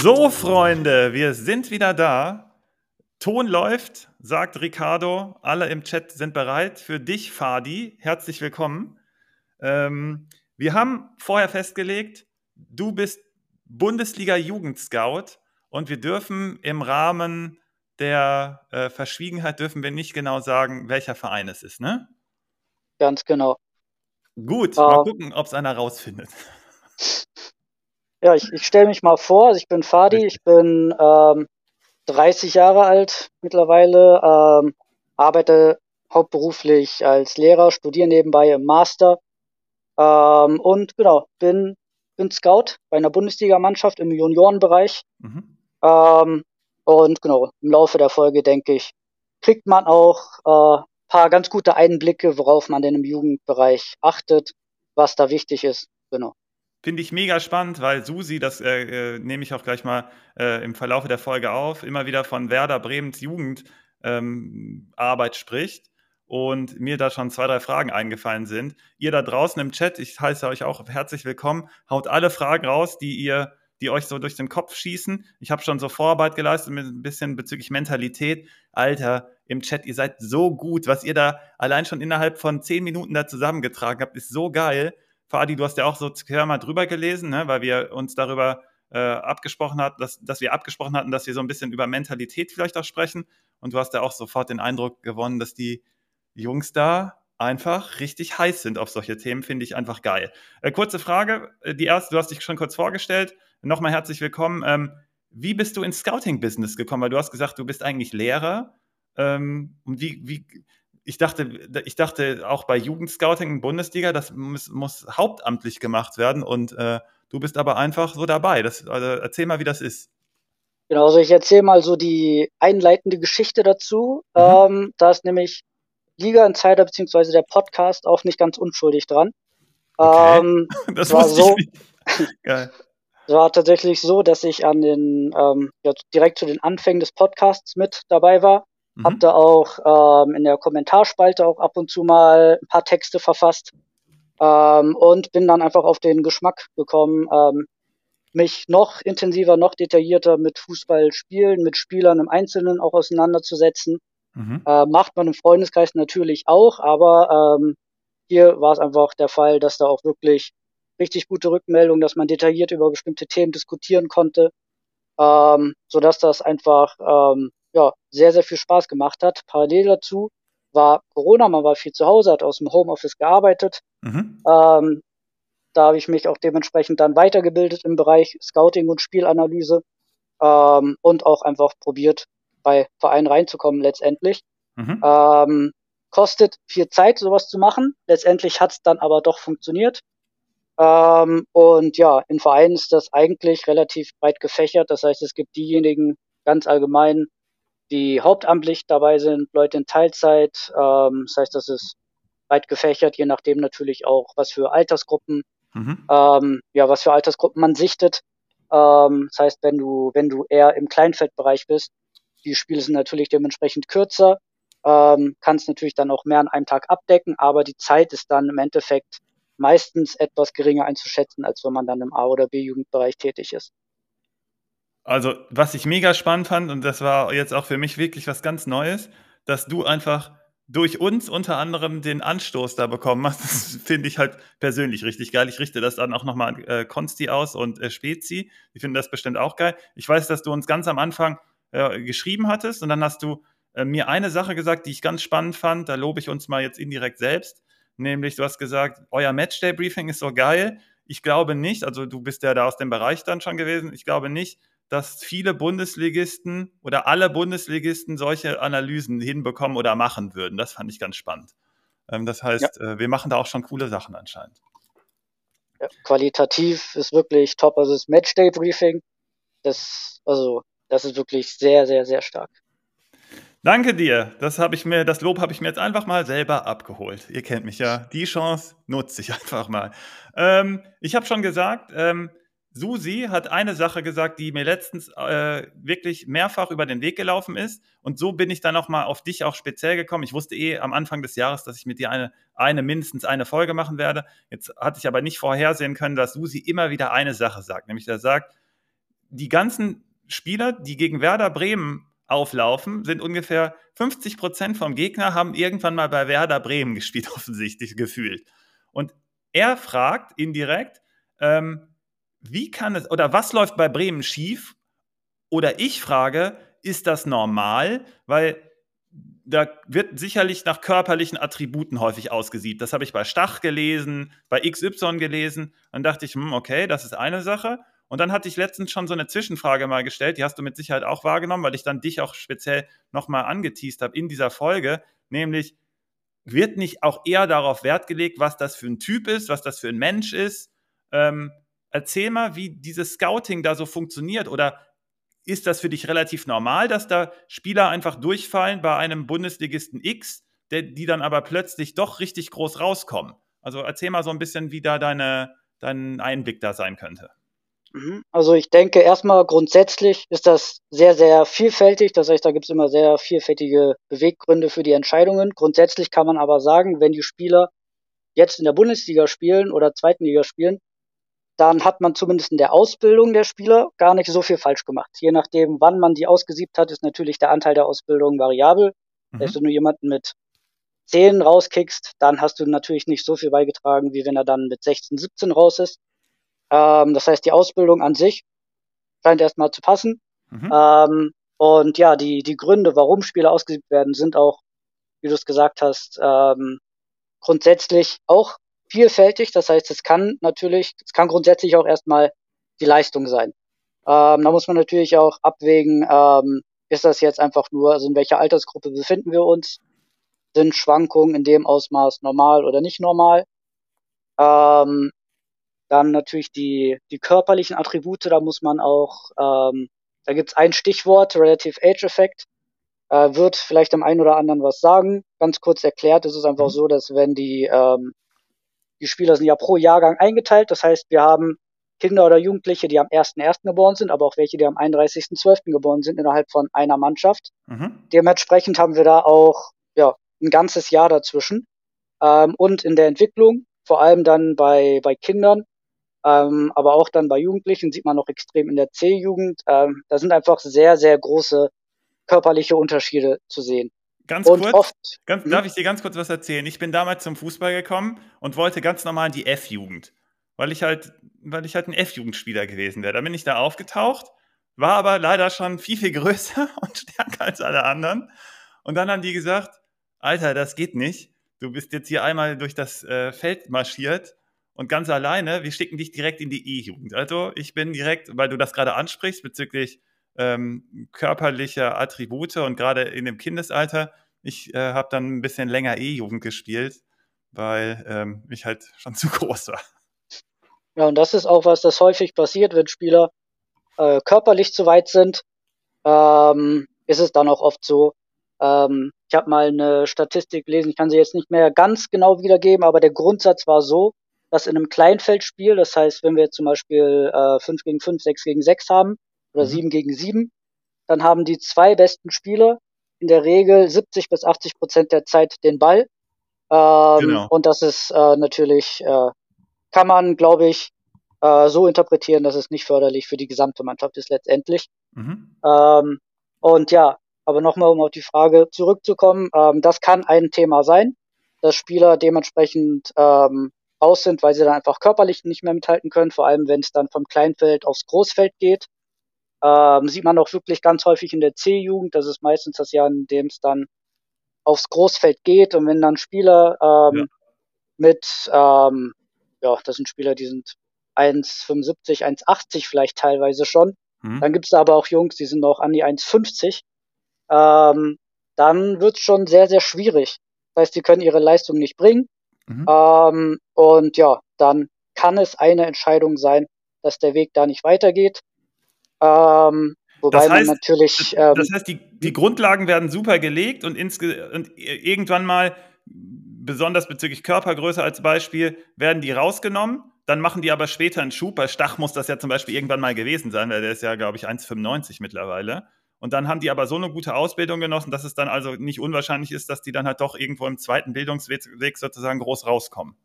So, Freunde, wir sind wieder da. Ton läuft, sagt Ricardo. Alle im Chat sind bereit. Für dich, Fadi, herzlich willkommen. Ähm, wir haben vorher festgelegt, du bist Bundesliga-Jugendscout und wir dürfen im Rahmen der äh, Verschwiegenheit dürfen wir nicht genau sagen, welcher Verein es ist, ne? Ganz genau. Gut, uh, mal gucken, ob es einer rausfindet. Ja, ich, ich stelle mich mal vor, also ich bin Fadi, ich bin ähm, 30 Jahre alt mittlerweile, ähm, arbeite hauptberuflich als Lehrer, studiere nebenbei im Master ähm, und genau, bin, bin Scout bei einer Bundesligamannschaft im Juniorenbereich. Mhm. Ähm, und genau, im Laufe der Folge, denke ich, kriegt man auch äh, paar ganz gute Einblicke, worauf man denn im Jugendbereich achtet, was da wichtig ist. Genau. Finde ich mega spannend, weil Susi, das äh, äh, nehme ich auch gleich mal äh, im Verlauf der Folge auf, immer wieder von Werder Bremens Jugendarbeit ähm, spricht und mir da schon zwei, drei Fragen eingefallen sind. Ihr da draußen im Chat, ich heiße euch auch herzlich willkommen, haut alle Fragen raus, die ihr die euch so durch den Kopf schießen. Ich habe schon so Vorarbeit geleistet mit ein bisschen bezüglich Mentalität. Alter, im Chat, ihr seid so gut, was ihr da allein schon innerhalb von zehn Minuten da zusammengetragen habt, ist so geil. Fadi, du hast ja auch so mal drüber gelesen, ne, weil wir uns darüber äh, abgesprochen hatten, dass, dass wir abgesprochen hatten, dass wir so ein bisschen über Mentalität vielleicht auch sprechen. Und du hast ja auch sofort den Eindruck gewonnen, dass die Jungs da einfach richtig heiß sind auf solche Themen, finde ich einfach geil. Äh, kurze Frage, äh, die erste, du hast dich schon kurz vorgestellt. Nochmal herzlich willkommen. Ähm, wie bist du ins Scouting-Business gekommen? Weil du hast gesagt, du bist eigentlich Lehrer. Ähm, wie, wie, ich dachte, ich dachte auch bei Jugendscouting Bundesliga, das muss, muss hauptamtlich gemacht werden und äh, du bist aber einfach so dabei. Das, also erzähl mal, wie das ist. Genau, also ich erzähle mal so die einleitende Geschichte dazu. Mhm. Ähm, da ist nämlich Liga Insider beziehungsweise der Podcast auch nicht ganz unschuldig dran. Okay. Ähm, das war so. Geil. Es war tatsächlich so, dass ich an den ähm, ja, direkt zu den Anfängen des Podcasts mit dabei war Mhm. Hab da auch ähm, in der Kommentarspalte auch ab und zu mal ein paar Texte verfasst ähm, und bin dann einfach auf den Geschmack gekommen, ähm, mich noch intensiver, noch detaillierter mit Fußball spielen, mit Spielern im Einzelnen auch auseinanderzusetzen. Mhm. Äh, macht man im Freundeskreis natürlich auch, aber ähm, hier war es einfach der Fall, dass da auch wirklich richtig gute Rückmeldungen, dass man detailliert über bestimmte Themen diskutieren konnte, ähm, so dass das einfach ähm, ja, sehr, sehr viel Spaß gemacht hat. Parallel dazu war Corona, man war viel zu Hause, hat aus dem Homeoffice gearbeitet. Mhm. Ähm, da habe ich mich auch dementsprechend dann weitergebildet im Bereich Scouting und Spielanalyse ähm, und auch einfach probiert, bei Vereinen reinzukommen letztendlich. Mhm. Ähm, kostet viel Zeit, sowas zu machen. Letztendlich hat es dann aber doch funktioniert. Ähm, und ja, in Vereinen ist das eigentlich relativ breit gefächert. Das heißt, es gibt diejenigen ganz allgemein, die hauptamtlich dabei sind, Leute in Teilzeit. Ähm, das heißt, das ist weit gefächert, je nachdem natürlich auch, was für Altersgruppen, mhm. ähm, ja, was für Altersgruppen man sichtet. Ähm, das heißt, wenn du, wenn du eher im Kleinfeldbereich bist, die Spiele sind natürlich dementsprechend kürzer, ähm, kannst natürlich dann auch mehr an einem Tag abdecken, aber die Zeit ist dann im Endeffekt meistens etwas geringer einzuschätzen, als wenn man dann im A- oder B-Jugendbereich tätig ist. Also, was ich mega spannend fand, und das war jetzt auch für mich wirklich was ganz Neues, dass du einfach durch uns unter anderem den Anstoß da bekommen hast. Das finde ich halt persönlich richtig geil. Ich richte das dann auch nochmal an äh, Konsti aus und äh, Spezi. Die finden das bestimmt auch geil. Ich weiß, dass du uns ganz am Anfang äh, geschrieben hattest und dann hast du äh, mir eine Sache gesagt, die ich ganz spannend fand. Da lobe ich uns mal jetzt indirekt selbst. Nämlich, du hast gesagt, euer Matchday-Briefing ist so geil. Ich glaube nicht, also du bist ja da aus dem Bereich dann schon gewesen. Ich glaube nicht, dass viele Bundesligisten oder alle Bundesligisten solche Analysen hinbekommen oder machen würden. Das fand ich ganz spannend. Ähm, das heißt, ja. Äh, wir machen da auch schon coole Sachen anscheinend. Ja, qualitativ ist wirklich top. Also das Matchday-Briefing, das, also, das ist wirklich sehr, sehr, sehr stark. Danke dir. Das habe ich mir, das Lob habe ich mir jetzt einfach mal selber abgeholt. Ihr kennt mich ja. Die Chance nutze ich einfach mal. Ähm, ich habe schon gesagt, ähm, Susi hat eine Sache gesagt, die mir letztens äh, wirklich mehrfach über den Weg gelaufen ist. Und so bin ich dann auch mal auf dich auch speziell gekommen. Ich wusste eh am Anfang des Jahres, dass ich mit dir eine, eine mindestens eine Folge machen werde. Jetzt hatte ich aber nicht vorhersehen können, dass Susi immer wieder eine Sache sagt. Nämlich, er sagt, die ganzen Spieler, die gegen Werder Bremen auflaufen, sind ungefähr 50 Prozent vom Gegner, haben irgendwann mal bei Werder Bremen gespielt, offensichtlich gefühlt. Und er fragt indirekt, ähm, wie kann es oder was läuft bei Bremen schief? Oder ich frage, ist das normal? Weil da wird sicherlich nach körperlichen Attributen häufig ausgesiebt. Das habe ich bei Stach gelesen, bei XY gelesen. Dann dachte ich, hm, okay, das ist eine Sache. Und dann hatte ich letztens schon so eine Zwischenfrage mal gestellt, die hast du mit Sicherheit auch wahrgenommen, weil ich dann dich auch speziell nochmal angeteased habe in dieser Folge, nämlich wird nicht auch eher darauf Wert gelegt, was das für ein Typ ist, was das für ein Mensch ist? Ähm, erzähl mal, wie dieses Scouting da so funktioniert oder ist das für dich relativ normal, dass da Spieler einfach durchfallen bei einem Bundesligisten X, der, die dann aber plötzlich doch richtig groß rauskommen? Also erzähl mal so ein bisschen, wie da deine, dein Einblick da sein könnte. Mhm. Also ich denke erstmal grundsätzlich ist das sehr, sehr vielfältig. Das heißt, da gibt es immer sehr vielfältige Beweggründe für die Entscheidungen. Grundsätzlich kann man aber sagen, wenn die Spieler jetzt in der Bundesliga spielen oder zweiten Liga spielen, dann hat man zumindest in der Ausbildung der Spieler gar nicht so viel falsch gemacht. Je nachdem, wann man die ausgesiebt hat, ist natürlich der Anteil der Ausbildung variabel. Mhm. Wenn du jemanden mit 10 rauskickst, dann hast du natürlich nicht so viel beigetragen, wie wenn er dann mit 16, 17 raus ist. Ähm, das heißt, die Ausbildung an sich scheint erstmal zu passen. Mhm. Ähm, und ja, die, die Gründe, warum Spieler ausgesiebt werden, sind auch, wie du es gesagt hast, ähm, grundsätzlich auch vielfältig. Das heißt, es kann natürlich, es kann grundsätzlich auch erstmal die Leistung sein. Ähm, da muss man natürlich auch abwägen, ähm, ist das jetzt einfach nur, also in welcher Altersgruppe befinden wir uns? Sind Schwankungen in dem Ausmaß normal oder nicht normal? Ähm, dann natürlich die, die körperlichen Attribute, da muss man auch, ähm, da gibt's ein Stichwort, Relative Age Effect, äh, wird vielleicht dem einen oder anderen was sagen. Ganz kurz erklärt, es ist einfach mhm. so, dass wenn die, ähm, die Spieler sind ja pro Jahrgang eingeteilt, das heißt, wir haben Kinder oder Jugendliche, die am 1.1. geboren sind, aber auch welche, die am 31.12. geboren sind, innerhalb von einer Mannschaft. Mhm. Dementsprechend haben wir da auch ja, ein ganzes Jahr dazwischen. Ähm, und in der Entwicklung, vor allem dann bei, bei Kindern, ähm, aber auch dann bei Jugendlichen sieht man noch extrem in der C-Jugend. Ähm, da sind einfach sehr, sehr große körperliche Unterschiede zu sehen. Ganz und kurz, oft, ganz, hm? darf ich dir ganz kurz was erzählen? Ich bin damals zum Fußball gekommen und wollte ganz normal in die F-Jugend, weil ich halt, weil ich halt ein F-Jugendspieler gewesen wäre. Da bin ich da aufgetaucht, war aber leider schon viel, viel größer und stärker als alle anderen. Und dann haben die gesagt, Alter, das geht nicht. Du bist jetzt hier einmal durch das äh, Feld marschiert und ganz alleine, wir schicken dich direkt in die E-Jugend. Also ich bin direkt, weil du das gerade ansprichst bezüglich ähm, körperlicher Attribute und gerade in dem Kindesalter, ich äh, habe dann ein bisschen länger E-Jugend gespielt, weil ähm, ich halt schon zu groß war. Ja, und das ist auch was, das häufig passiert, wenn Spieler äh, körperlich zu weit sind, ähm, ist es dann auch oft so. Ähm, ich habe mal eine Statistik gelesen, ich kann sie jetzt nicht mehr ganz genau wiedergeben, aber der Grundsatz war so, dass in einem Kleinfeldspiel, das heißt, wenn wir zum Beispiel äh, 5 gegen 5, 6 gegen 6 haben oder mhm. 7 gegen 7, dann haben die zwei besten Spieler in der Regel 70 bis 80 Prozent der Zeit den Ball. Ähm, genau. Und das ist äh, natürlich, äh, kann man, glaube ich, äh, so interpretieren, dass es nicht förderlich für die gesamte Mannschaft ist letztendlich. Mhm. Ähm, und ja, aber nochmal, um auf die Frage zurückzukommen, ähm, das kann ein Thema sein, dass Spieler dementsprechend ähm, raus sind, weil sie dann einfach körperlich nicht mehr mithalten können, vor allem wenn es dann vom Kleinfeld aufs Großfeld geht. Ähm, sieht man auch wirklich ganz häufig in der C-Jugend, das ist meistens das Jahr, in dem es dann aufs Großfeld geht und wenn dann Spieler ähm, ja. mit, ähm, ja, das sind Spieler, die sind 1,75, 1,80 vielleicht teilweise schon. Mhm. Dann gibt es aber auch Jungs, die sind noch an die 1,50. Ähm, dann wird es schon sehr, sehr schwierig. Das heißt, die können ihre Leistung nicht bringen. Mhm. Ähm, und ja, dann kann es eine Entscheidung sein, dass der Weg da nicht weitergeht. Ähm, wobei das heißt, man natürlich. Ähm, das heißt, die, die Grundlagen werden super gelegt und, und irgendwann mal, besonders bezüglich Körpergröße als Beispiel, werden die rausgenommen. Dann machen die aber später einen Schub. Bei Stach muss das ja zum Beispiel irgendwann mal gewesen sein, weil der ist ja, glaube ich, 1,95 mittlerweile. Und dann haben die aber so eine gute Ausbildung genossen, dass es dann also nicht unwahrscheinlich ist, dass die dann halt doch irgendwo im zweiten Bildungsweg sozusagen groß rauskommen.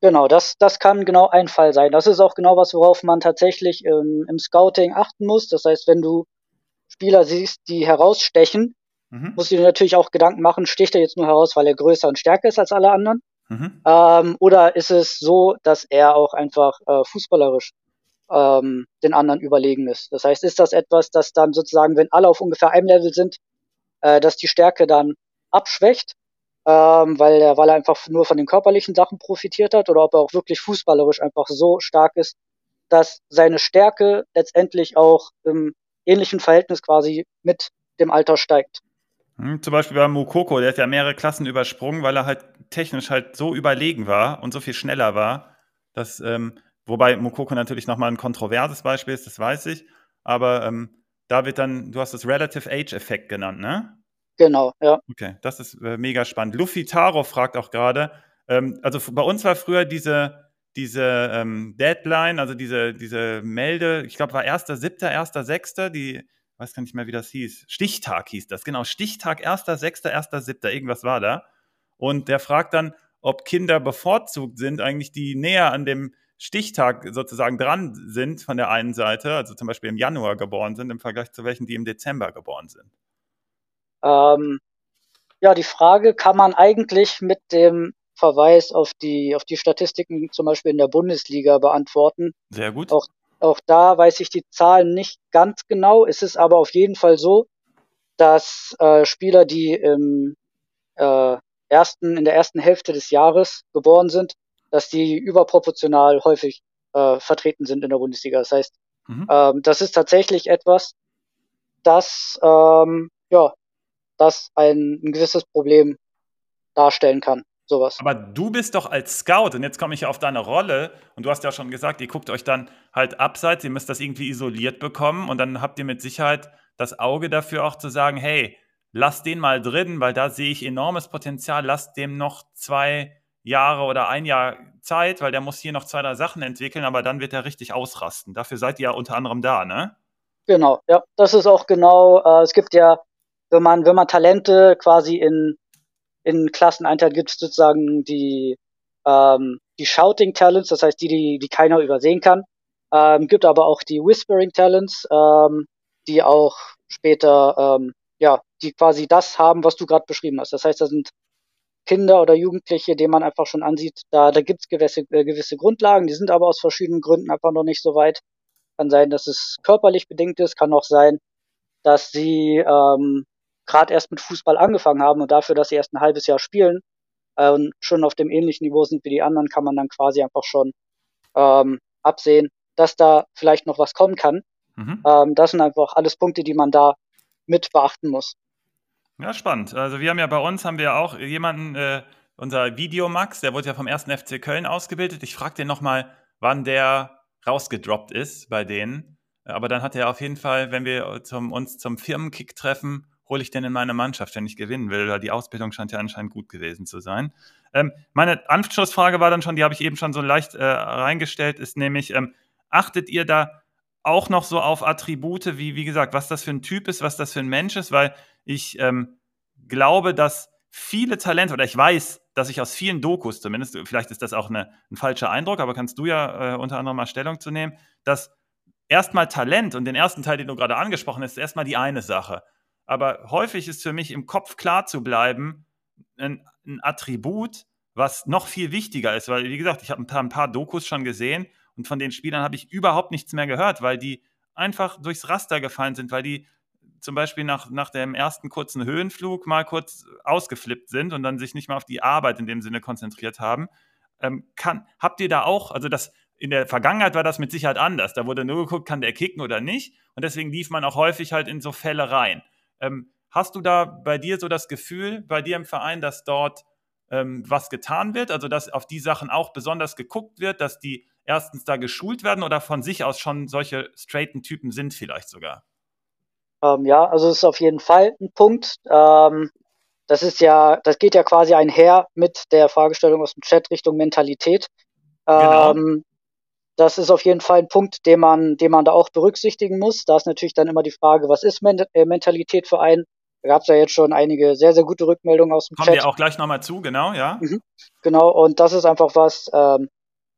Genau, das, das kann genau ein Fall sein. Das ist auch genau was, worauf man tatsächlich ähm, im Scouting achten muss. Das heißt, wenn du Spieler siehst, die herausstechen, mhm. musst du dir natürlich auch Gedanken machen, sticht er jetzt nur heraus, weil er größer und stärker ist als alle anderen? Mhm. Ähm, oder ist es so, dass er auch einfach äh, fußballerisch ähm, den anderen überlegen ist? Das heißt, ist das etwas, das dann sozusagen, wenn alle auf ungefähr einem Level sind, äh, dass die Stärke dann abschwächt, ähm, weil, er, weil er einfach nur von den körperlichen Sachen profitiert hat oder ob er auch wirklich fußballerisch einfach so stark ist, dass seine Stärke letztendlich auch im ähnlichen Verhältnis quasi mit dem Alter steigt. Hm, zum Beispiel bei Mukoko, der hat ja mehrere Klassen übersprungen, weil er halt technisch halt so überlegen war und so viel schneller war, dass, ähm, wobei Mukoko natürlich nochmal ein kontroverses Beispiel ist, das weiß ich, aber ähm, da wird dann, du hast das Relative Age Effekt genannt, ne? Genau, ja. Okay, das ist äh, mega spannend. Luffy Taro fragt auch gerade, ähm, also bei uns war früher diese, diese ähm, Deadline, also diese, diese Melde, ich glaube war 1.7., 1.6., die, weiß gar nicht mehr, wie das hieß. Stichtag hieß das, genau. Stichtag 1.6., 1.7., irgendwas war da. Und der fragt dann, ob Kinder bevorzugt sind, eigentlich die näher an dem Stichtag sozusagen dran sind von der einen Seite, also zum Beispiel im Januar geboren sind, im Vergleich zu welchen, die im Dezember geboren sind. Ähm, ja, die Frage kann man eigentlich mit dem Verweis auf die, auf die Statistiken zum Beispiel in der Bundesliga beantworten. Sehr gut. Auch, auch da weiß ich die Zahlen nicht ganz genau. Es ist aber auf jeden Fall so, dass äh, Spieler, die im äh, ersten, in der ersten Hälfte des Jahres geboren sind, dass die überproportional häufig äh, vertreten sind in der Bundesliga. Das heißt, mhm. ähm, das ist tatsächlich etwas, das ähm, ja das ein, ein gewisses Problem darstellen kann. Sowas. Aber du bist doch als Scout, und jetzt komme ich auf deine Rolle, und du hast ja schon gesagt, ihr guckt euch dann halt abseits, ihr müsst das irgendwie isoliert bekommen, und dann habt ihr mit Sicherheit das Auge dafür auch zu sagen, hey, lass den mal drin, weil da sehe ich enormes Potenzial, lass dem noch zwei Jahre oder ein Jahr Zeit, weil der muss hier noch zwei, drei Sachen entwickeln, aber dann wird er richtig ausrasten. Dafür seid ihr ja unter anderem da, ne? Genau, ja, das ist auch genau, äh, es gibt ja wenn man, wenn man Talente quasi in, in Klassen einteilt, gibt es sozusagen die, ähm, die Shouting Talents, das heißt die, die, die keiner übersehen kann. Ähm, gibt aber auch die Whispering Talents, ähm, die auch später, ähm, ja, die quasi das haben, was du gerade beschrieben hast. Das heißt, da sind Kinder oder Jugendliche, denen man einfach schon ansieht, da, da gibt es gewisse, äh, gewisse Grundlagen, die sind aber aus verschiedenen Gründen einfach noch nicht so weit. Kann sein, dass es körperlich bedingt ist, kann auch sein, dass sie ähm, gerade erst mit Fußball angefangen haben und dafür, dass sie erst ein halbes Jahr spielen äh, und schon auf dem ähnlichen Niveau sind wie die anderen, kann man dann quasi einfach schon ähm, absehen, dass da vielleicht noch was kommen kann. Mhm. Ähm, das sind einfach alles Punkte, die man da mit beachten muss. Ja, spannend. Also wir haben ja bei uns haben wir auch jemanden, äh, unser Videomax, der wurde ja vom ersten FC Köln ausgebildet. Ich frage den nochmal, wann der rausgedroppt ist bei denen. Aber dann hat er auf jeden Fall, wenn wir zum, uns zum Firmenkick treffen, hole ich denn in meine Mannschaft, wenn ich gewinnen will? Die Ausbildung scheint ja anscheinend gut gewesen zu sein. Ähm, meine Anschlussfrage war dann schon, die habe ich eben schon so leicht äh, reingestellt, ist nämlich, ähm, achtet ihr da auch noch so auf Attribute, wie, wie gesagt, was das für ein Typ ist, was das für ein Mensch ist, weil ich ähm, glaube, dass viele Talente, oder ich weiß, dass ich aus vielen Dokus zumindest, vielleicht ist das auch eine, ein falscher Eindruck, aber kannst du ja äh, unter anderem mal Stellung zu nehmen, dass erstmal Talent und den ersten Teil, den du gerade angesprochen hast, erstmal die eine Sache. Aber häufig ist für mich im Kopf klar zu bleiben, ein, ein Attribut, was noch viel wichtiger ist, weil, wie gesagt, ich habe ein paar, ein paar Dokus schon gesehen und von den Spielern habe ich überhaupt nichts mehr gehört, weil die einfach durchs Raster gefallen sind, weil die zum Beispiel nach, nach dem ersten kurzen Höhenflug mal kurz ausgeflippt sind und dann sich nicht mal auf die Arbeit in dem Sinne konzentriert haben. Ähm, kann, habt ihr da auch, also das in der Vergangenheit war das mit Sicherheit anders. Da wurde nur geguckt, kann der kicken oder nicht. Und deswegen lief man auch häufig halt in so Fälle rein. Ähm, hast du da bei dir so das Gefühl, bei dir im Verein, dass dort ähm, was getan wird, also dass auf die Sachen auch besonders geguckt wird, dass die erstens da geschult werden oder von sich aus schon solche straighten Typen sind vielleicht sogar? Ähm, ja, also es ist auf jeden Fall ein Punkt. Ähm, das ist ja, das geht ja quasi einher mit der Fragestellung aus dem Chat Richtung Mentalität. Genau. Ähm, das ist auf jeden Fall ein Punkt, den man, den man da auch berücksichtigen muss. Da ist natürlich dann immer die Frage, was ist Men äh, Mentalität für einen? Da gab es ja jetzt schon einige sehr, sehr gute Rückmeldungen aus dem Kommen Chat. Kommen wir auch gleich nochmal zu, genau, ja. Mhm, genau, und das ist einfach was, ähm,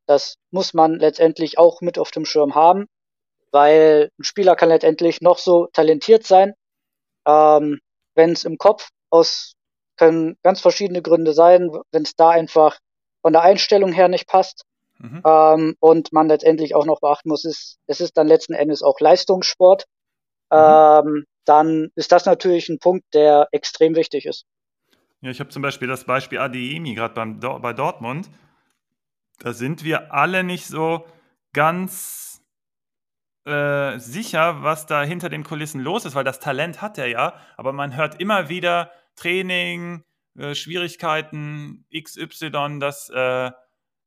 das muss man letztendlich auch mit auf dem Schirm haben, weil ein Spieler kann letztendlich noch so talentiert sein, ähm, wenn es im Kopf aus können ganz verschiedene Gründe sein, wenn es da einfach von der Einstellung her nicht passt. Mhm. Ähm, und man letztendlich auch noch beachten muss, ist, es ist dann letzten Endes auch Leistungssport. Mhm. Ähm, dann ist das natürlich ein Punkt, der extrem wichtig ist. Ja, ich habe zum Beispiel das Beispiel Adeyemi gerade bei Dortmund. Da sind wir alle nicht so ganz äh, sicher, was da hinter den Kulissen los ist, weil das Talent hat er ja, aber man hört immer wieder Training, äh, Schwierigkeiten, XY, das äh,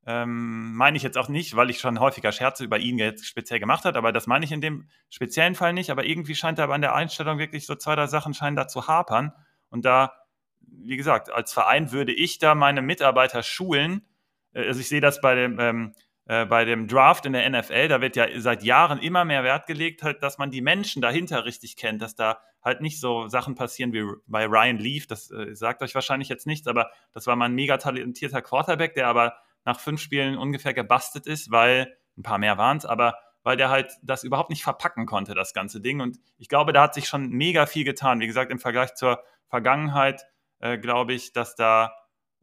ähm, meine ich jetzt auch nicht, weil ich schon häufiger Scherze über ihn jetzt speziell gemacht habe, aber das meine ich in dem speziellen Fall nicht. Aber irgendwie scheint er aber an der Einstellung wirklich so zwei, drei Sachen scheinen da zu hapern. Und da, wie gesagt, als Verein würde ich da meine Mitarbeiter schulen. Äh, also ich sehe das bei dem, ähm, äh, bei dem Draft in der NFL, da wird ja seit Jahren immer mehr Wert gelegt, halt, dass man die Menschen dahinter richtig kennt, dass da halt nicht so Sachen passieren wie bei Ryan Leaf, das äh, sagt euch wahrscheinlich jetzt nichts, aber das war mal ein mega talentierter Quarterback, der aber nach fünf Spielen ungefähr gebastelt ist, weil, ein paar mehr waren es, aber weil der halt das überhaupt nicht verpacken konnte, das ganze Ding. Und ich glaube, da hat sich schon mega viel getan. Wie gesagt, im Vergleich zur Vergangenheit äh, glaube ich, dass da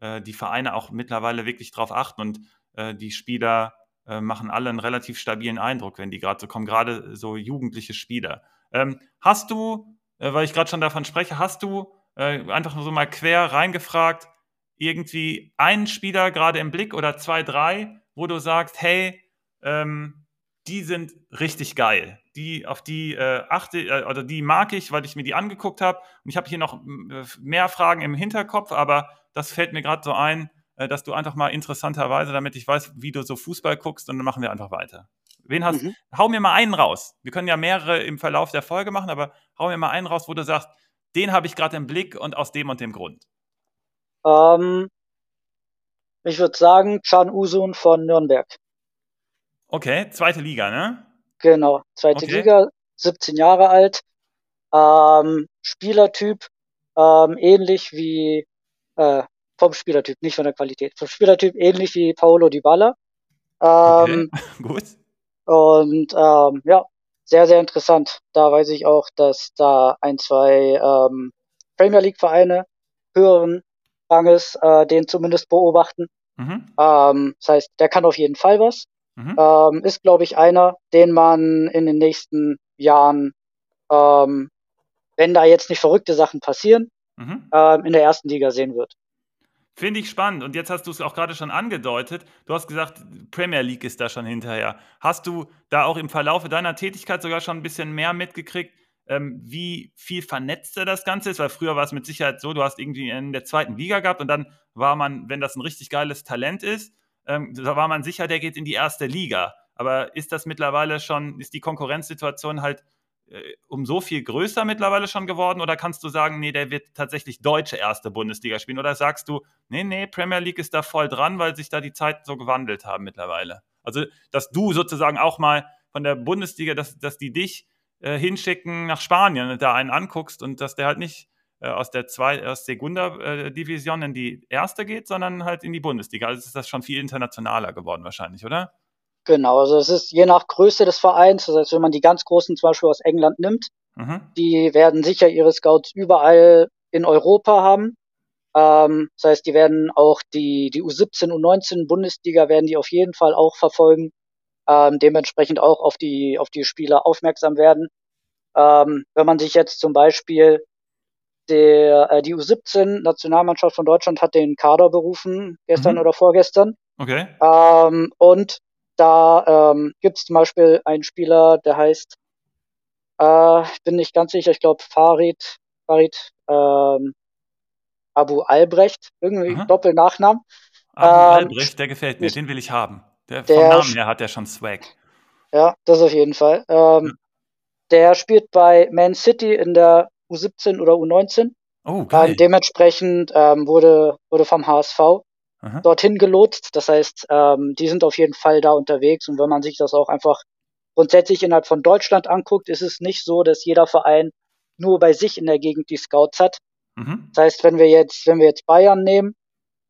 äh, die Vereine auch mittlerweile wirklich drauf achten und äh, die Spieler äh, machen alle einen relativ stabilen Eindruck, wenn die gerade so kommen, gerade so jugendliche Spieler. Ähm, hast du, äh, weil ich gerade schon davon spreche, hast du äh, einfach so mal quer reingefragt, irgendwie einen Spieler gerade im Blick oder zwei, drei, wo du sagst, hey, ähm, die sind richtig geil. Die, auf die äh, achte, äh, oder die mag ich, weil ich mir die angeguckt habe. Und ich habe hier noch äh, mehr Fragen im Hinterkopf, aber das fällt mir gerade so ein, äh, dass du einfach mal interessanterweise, damit ich weiß, wie du so Fußball guckst, und dann machen wir einfach weiter. Wen hast, mhm. hau mir mal einen raus. Wir können ja mehrere im Verlauf der Folge machen, aber hau mir mal einen raus, wo du sagst, den habe ich gerade im Blick und aus dem und dem Grund. Ähm, ich würde sagen, Can Usun von Nürnberg. Okay, zweite Liga, ne? Genau, zweite okay. Liga, 17 Jahre alt. Ähm, Spielertyp, ähm, ähnlich wie, äh, vom Spielertyp, nicht von der Qualität, vom Spielertyp ähnlich wie Paolo Dybala. Ähm, okay. Gut. Und ähm, ja, sehr, sehr interessant. Da weiß ich auch, dass da ein, zwei ähm, Premier League Vereine höheren Ranges äh, den zumindest beobachten. Mhm. Ähm, das heißt, der kann auf jeden Fall was. Mhm. Ähm, ist, glaube ich, einer, den man in den nächsten Jahren, ähm, wenn da jetzt nicht verrückte Sachen passieren, mhm. ähm, in der ersten Liga sehen wird. Finde ich spannend. Und jetzt hast du es auch gerade schon angedeutet. Du hast gesagt, Premier League ist da schon hinterher. Hast du da auch im Verlauf deiner Tätigkeit sogar schon ein bisschen mehr mitgekriegt, ähm, wie viel vernetzter das Ganze ist, weil früher war es mit Sicherheit so, du hast irgendwie in der zweiten Liga gehabt und dann war man, wenn das ein richtig geiles Talent ist, ähm, da war man sicher, der geht in die erste Liga. Aber ist das mittlerweile schon, ist die Konkurrenzsituation halt äh, um so viel größer mittlerweile schon geworden oder kannst du sagen, nee, der wird tatsächlich deutsche erste Bundesliga spielen oder sagst du, nee, nee, Premier League ist da voll dran, weil sich da die Zeiten so gewandelt haben mittlerweile? Also, dass du sozusagen auch mal von der Bundesliga, dass, dass die dich äh, hinschicken nach Spanien und da einen anguckst und dass der halt nicht äh, aus der zwei, aus Segunda-Division in die erste geht, sondern halt in die Bundesliga. Also ist das schon viel internationaler geworden wahrscheinlich, oder? Genau, also es ist je nach Größe des Vereins, das heißt, wenn man die ganz großen zum Beispiel aus England nimmt, mhm. die werden sicher ihre Scouts überall in Europa haben. Ähm, das heißt, die werden auch die, die U17, U19 Bundesliga werden die auf jeden Fall auch verfolgen ähm, dementsprechend auch auf die, auf die Spieler aufmerksam werden. Ähm, wenn man sich jetzt zum Beispiel der, äh, die U17-Nationalmannschaft von Deutschland hat den Kader berufen, gestern mhm. oder vorgestern. Okay. Ähm, und da ähm, gibt es zum Beispiel einen Spieler, der heißt, äh, ich bin nicht ganz sicher, ich glaube Farid, Farid ähm, Abu Albrecht, irgendwie mhm. Doppelnachnamen. Abu ähm, Albrecht, der gefällt mir, den will ich haben. Der, der vom Namen her hat er schon Swag. Ja, das auf jeden Fall. Ähm, ja. Der spielt bei Man City in der U17 oder U19. Oh, geil. Ähm, dementsprechend ähm, wurde, wurde vom HSV Aha. dorthin gelotst. Das heißt, ähm, die sind auf jeden Fall da unterwegs. Und wenn man sich das auch einfach grundsätzlich innerhalb von Deutschland anguckt, ist es nicht so, dass jeder Verein nur bei sich in der Gegend die Scouts hat. Mhm. Das heißt, wenn wir jetzt, wenn wir jetzt Bayern nehmen,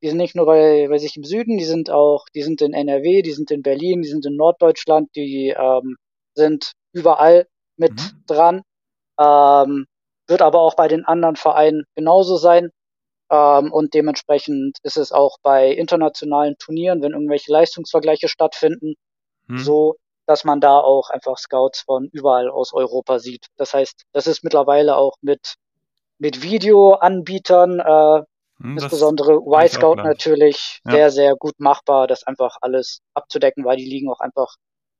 die sind nicht nur bei, bei sich im Süden, die sind auch, die sind in NRW, die sind in Berlin, die sind in Norddeutschland, die ähm, sind überall mit mhm. dran. Ähm, wird aber auch bei den anderen Vereinen genauso sein. Ähm, und dementsprechend ist es auch bei internationalen Turnieren, wenn irgendwelche Leistungsvergleiche stattfinden, mhm. so, dass man da auch einfach Scouts von überall aus Europa sieht. Das heißt, das ist mittlerweile auch mit, mit Videoanbietern, äh, hm, insbesondere Y-Scout natürlich ja. sehr, sehr gut machbar, das einfach alles abzudecken, weil die liegen auch einfach,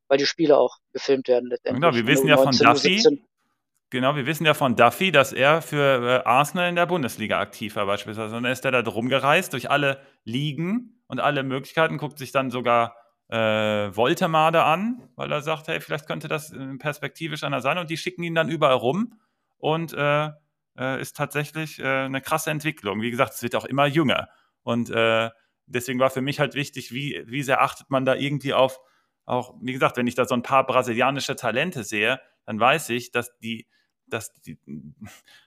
weil die Spiele auch gefilmt werden letztendlich. Genau, wir wissen ja von Duffy, Genau, wir wissen ja von Duffy, dass er für äh, Arsenal in der Bundesliga aktiv war beispielsweise. Und dann ist er da drum gereist durch alle Ligen und alle Möglichkeiten, guckt sich dann sogar äh, Voltemade an, weil er sagt, hey, vielleicht könnte das äh, perspektivisch einer sein. Und die schicken ihn dann überall rum und äh, äh, ist tatsächlich äh, eine krasse Entwicklung. Wie gesagt, es wird auch immer jünger. Und deswegen war für mich halt wichtig, wie, wie sehr achtet man da irgendwie auf, auch, wie gesagt, wenn ich da so ein paar brasilianische Talente sehe, dann weiß ich, dass die dass die,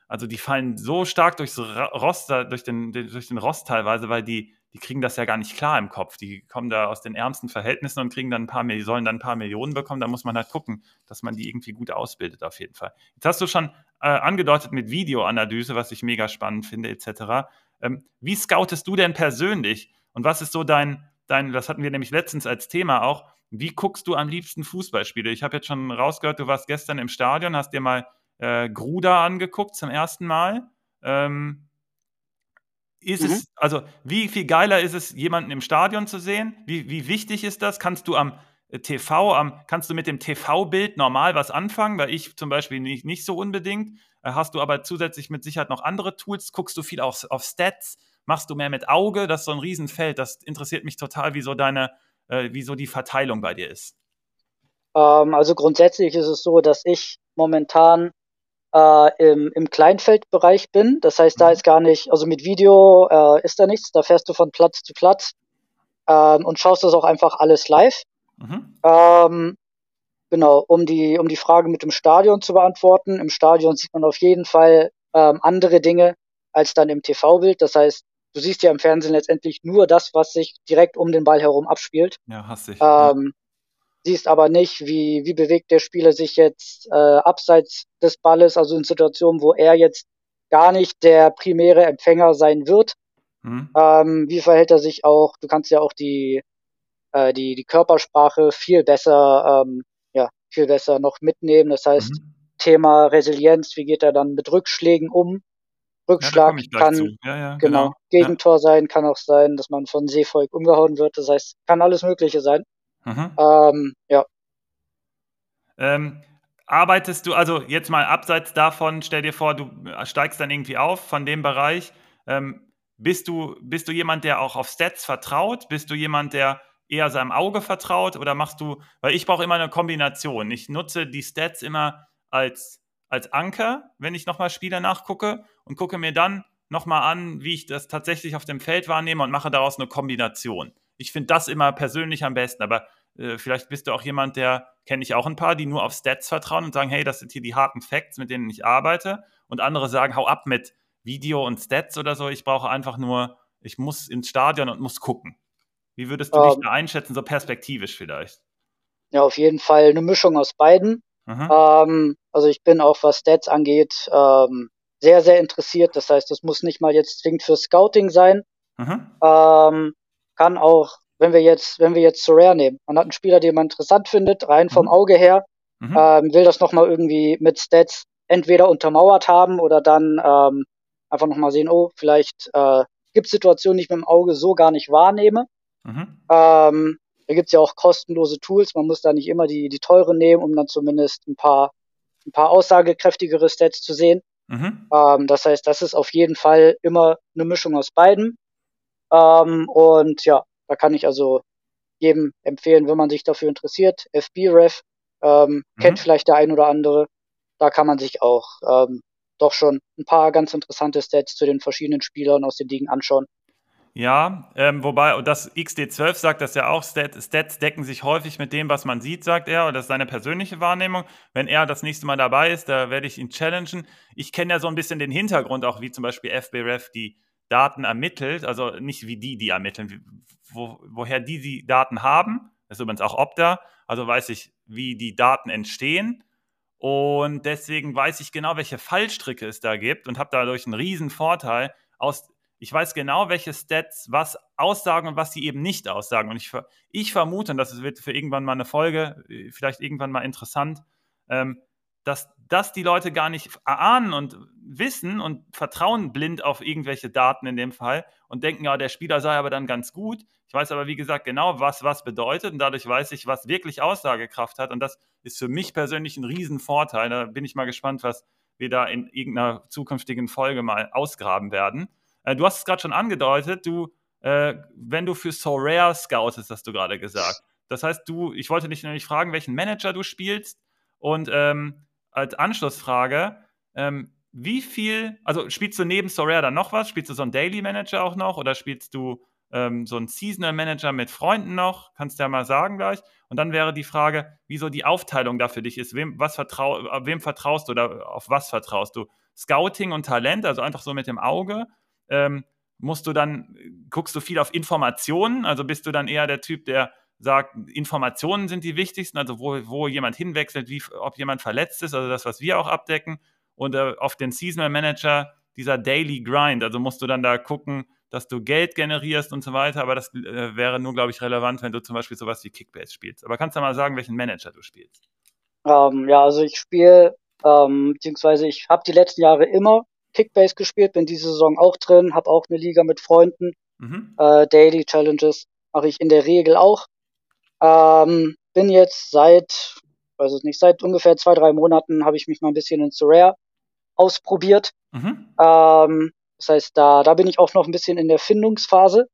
also die fallen so stark durchs Rost, durch den, durch den Rost teilweise, weil die, die kriegen das ja gar nicht klar im Kopf. Die kommen da aus den ärmsten Verhältnissen und kriegen dann ein paar, sollen dann ein paar Millionen bekommen. Da muss man halt gucken, dass man die irgendwie gut ausbildet, auf jeden Fall. Jetzt hast du schon äh, angedeutet mit Videoanalyse, was ich mega spannend finde, etc. Ähm, wie scoutest du denn persönlich? Und was ist so dein, dein, das hatten wir nämlich letztens als Thema auch, wie guckst du am liebsten Fußballspiele? Ich habe jetzt schon rausgehört, du warst gestern im Stadion, hast dir mal äh, Gruda angeguckt zum ersten Mal. Ähm, ist mhm. es, also wie viel geiler ist es, jemanden im Stadion zu sehen? Wie, wie wichtig ist das? Kannst du am äh, TV, am, kannst du mit dem TV-Bild normal was anfangen? Weil ich zum Beispiel nicht, nicht so unbedingt. Äh, hast du aber zusätzlich mit Sicherheit noch andere Tools? Guckst du viel auf, auf Stats? Machst du mehr mit Auge? Das ist so ein Riesenfeld. Das interessiert mich total, wie so deine, äh, wie so die Verteilung bei dir ist. Ähm, also grundsätzlich ist es so, dass ich momentan äh, im, im Kleinfeldbereich bin. Das heißt, da mhm. ist gar nicht, also mit Video äh, ist da nichts, da fährst du von Platz zu Platz ähm, und schaust das auch einfach alles live. Mhm. Ähm, genau, um die, um die Frage mit dem Stadion zu beantworten. Im Stadion sieht man auf jeden Fall ähm, andere Dinge als dann im TV-Bild. Das heißt, du siehst ja im Fernsehen letztendlich nur das, was sich direkt um den Ball herum abspielt. Ja, hast dich. Ähm, siehst aber nicht, wie, wie bewegt der Spieler sich jetzt äh, abseits des Balles, also in Situationen, wo er jetzt gar nicht der primäre Empfänger sein wird. Mhm. Ähm, wie verhält er sich auch? Du kannst ja auch die, äh, die, die Körpersprache viel besser, ähm, ja, viel besser noch mitnehmen. Das heißt, mhm. Thema Resilienz, wie geht er dann mit Rückschlägen um? Rückschlag ja, kann ja, ja, genau, genau, Gegentor sein, kann auch sein, dass man von Seevolk umgehauen wird. Das heißt, kann alles Mögliche sein. Mhm. Ähm, ja. Ähm, arbeitest du, also jetzt mal abseits davon, stell dir vor, du steigst dann irgendwie auf von dem Bereich. Ähm, bist, du, bist du jemand, der auch auf Stats vertraut? Bist du jemand, der eher seinem Auge vertraut? Oder machst du, weil ich brauche immer eine Kombination. Ich nutze die Stats immer als, als Anker, wenn ich nochmal Spieler nachgucke und gucke mir dann nochmal an, wie ich das tatsächlich auf dem Feld wahrnehme und mache daraus eine Kombination ich finde das immer persönlich am besten, aber äh, vielleicht bist du auch jemand, der, kenne ich auch ein paar, die nur auf Stats vertrauen und sagen, hey, das sind hier die harten Facts, mit denen ich arbeite. Und andere sagen, hau ab mit Video und Stats oder so. Ich brauche einfach nur, ich muss ins Stadion und muss gucken. Wie würdest du um, dich ähm. da einschätzen, so perspektivisch vielleicht? Ja, auf jeden Fall eine Mischung aus beiden. Ähm, also ich bin auch, was Stats angeht, ähm, sehr, sehr interessiert. Das heißt, das muss nicht mal jetzt zwingend für Scouting sein. Ähm, kann auch, wenn wir jetzt, wenn wir jetzt zu Rare nehmen, man hat einen Spieler, den man interessant findet, rein vom mhm. Auge her, mhm. ähm, will das nochmal irgendwie mit Stats entweder untermauert haben oder dann ähm, einfach nochmal sehen, oh, vielleicht äh, gibt es Situationen, die ich mit dem Auge so gar nicht wahrnehme. Mhm. Ähm, da gibt's ja auch kostenlose Tools, man muss da nicht immer die, die teuren nehmen, um dann zumindest ein paar, ein paar aussagekräftigere Stats zu sehen. Mhm. Ähm, das heißt, das ist auf jeden Fall immer eine Mischung aus beiden. Ähm, und ja, da kann ich also jedem empfehlen, wenn man sich dafür interessiert. FBref ähm, mhm. kennt vielleicht der ein oder andere. Da kann man sich auch ähm, doch schon ein paar ganz interessante Stats zu den verschiedenen Spielern aus den Ligen anschauen. Ja, ähm, wobei, und das XD12 sagt das ja auch, Stats, Stats decken sich häufig mit dem, was man sieht, sagt er, und das ist seine persönliche Wahrnehmung. Wenn er das nächste Mal dabei ist, da werde ich ihn challengen. Ich kenne ja so ein bisschen den Hintergrund auch, wie zum Beispiel FBref die Daten ermittelt, also nicht wie die die ermitteln, wo, woher die die Daten haben. Das ist übrigens auch Opta, also weiß ich, wie die Daten entstehen. Und deswegen weiß ich genau, welche Fallstricke es da gibt und habe dadurch einen riesen Vorteil aus ich weiß genau, welche Stats was aussagen und was sie eben nicht aussagen. Und ich, ich vermute, und das wird für irgendwann mal eine Folge, äh, vielleicht irgendwann mal interessant, ähm, dass das die Leute gar nicht erahnen und wissen und vertrauen blind auf irgendwelche Daten in dem Fall und denken, ja, der Spieler sei aber dann ganz gut. Ich weiß aber, wie gesagt, genau, was was bedeutet und dadurch weiß ich, was wirklich Aussagekraft hat und das ist für mich persönlich ein Riesenvorteil. Da bin ich mal gespannt, was wir da in irgendeiner zukünftigen Folge mal ausgraben werden. Äh, du hast es gerade schon angedeutet, du, äh, wenn du für So Rare scoutest, hast du gerade gesagt. Das heißt, du, ich wollte dich nämlich fragen, welchen Manager du spielst und ähm, als Anschlussfrage, ähm, wie viel, also spielst du neben So Rare dann noch was? Spielst du so einen Daily Manager auch noch oder spielst du ähm, so einen Seasonal Manager mit Freunden noch? Kannst du ja mal sagen gleich. Und dann wäre die Frage, wieso die Aufteilung da für dich ist. Wem, was vertrau, wem vertraust du oder auf was vertraust du? Scouting und Talent, also einfach so mit dem Auge ähm, musst du dann, guckst du viel auf Informationen, also bist du dann eher der Typ, der sagt, Informationen sind die wichtigsten, also wo, wo jemand hinwechselt, wie, ob jemand verletzt ist, also das, was wir auch abdecken. Und äh, auf den Seasonal Manager dieser Daily Grind, also musst du dann da gucken, dass du Geld generierst und so weiter, aber das äh, wäre nur, glaube ich, relevant, wenn du zum Beispiel sowas wie Kickbase spielst. Aber kannst du mal sagen, welchen Manager du spielst? Ähm, ja, also ich spiele, ähm, beziehungsweise ich habe die letzten Jahre immer Kickbase gespielt, bin diese Saison auch drin, habe auch eine Liga mit Freunden. Mhm. Äh, Daily Challenges mache ich in der Regel auch. Ähm, bin jetzt seit, weiß es nicht, seit ungefähr zwei, drei Monaten habe ich mich mal ein bisschen in Sorare ausprobiert. Mhm. Ähm, das heißt, da, da bin ich auch noch ein bisschen in der Findungsphase.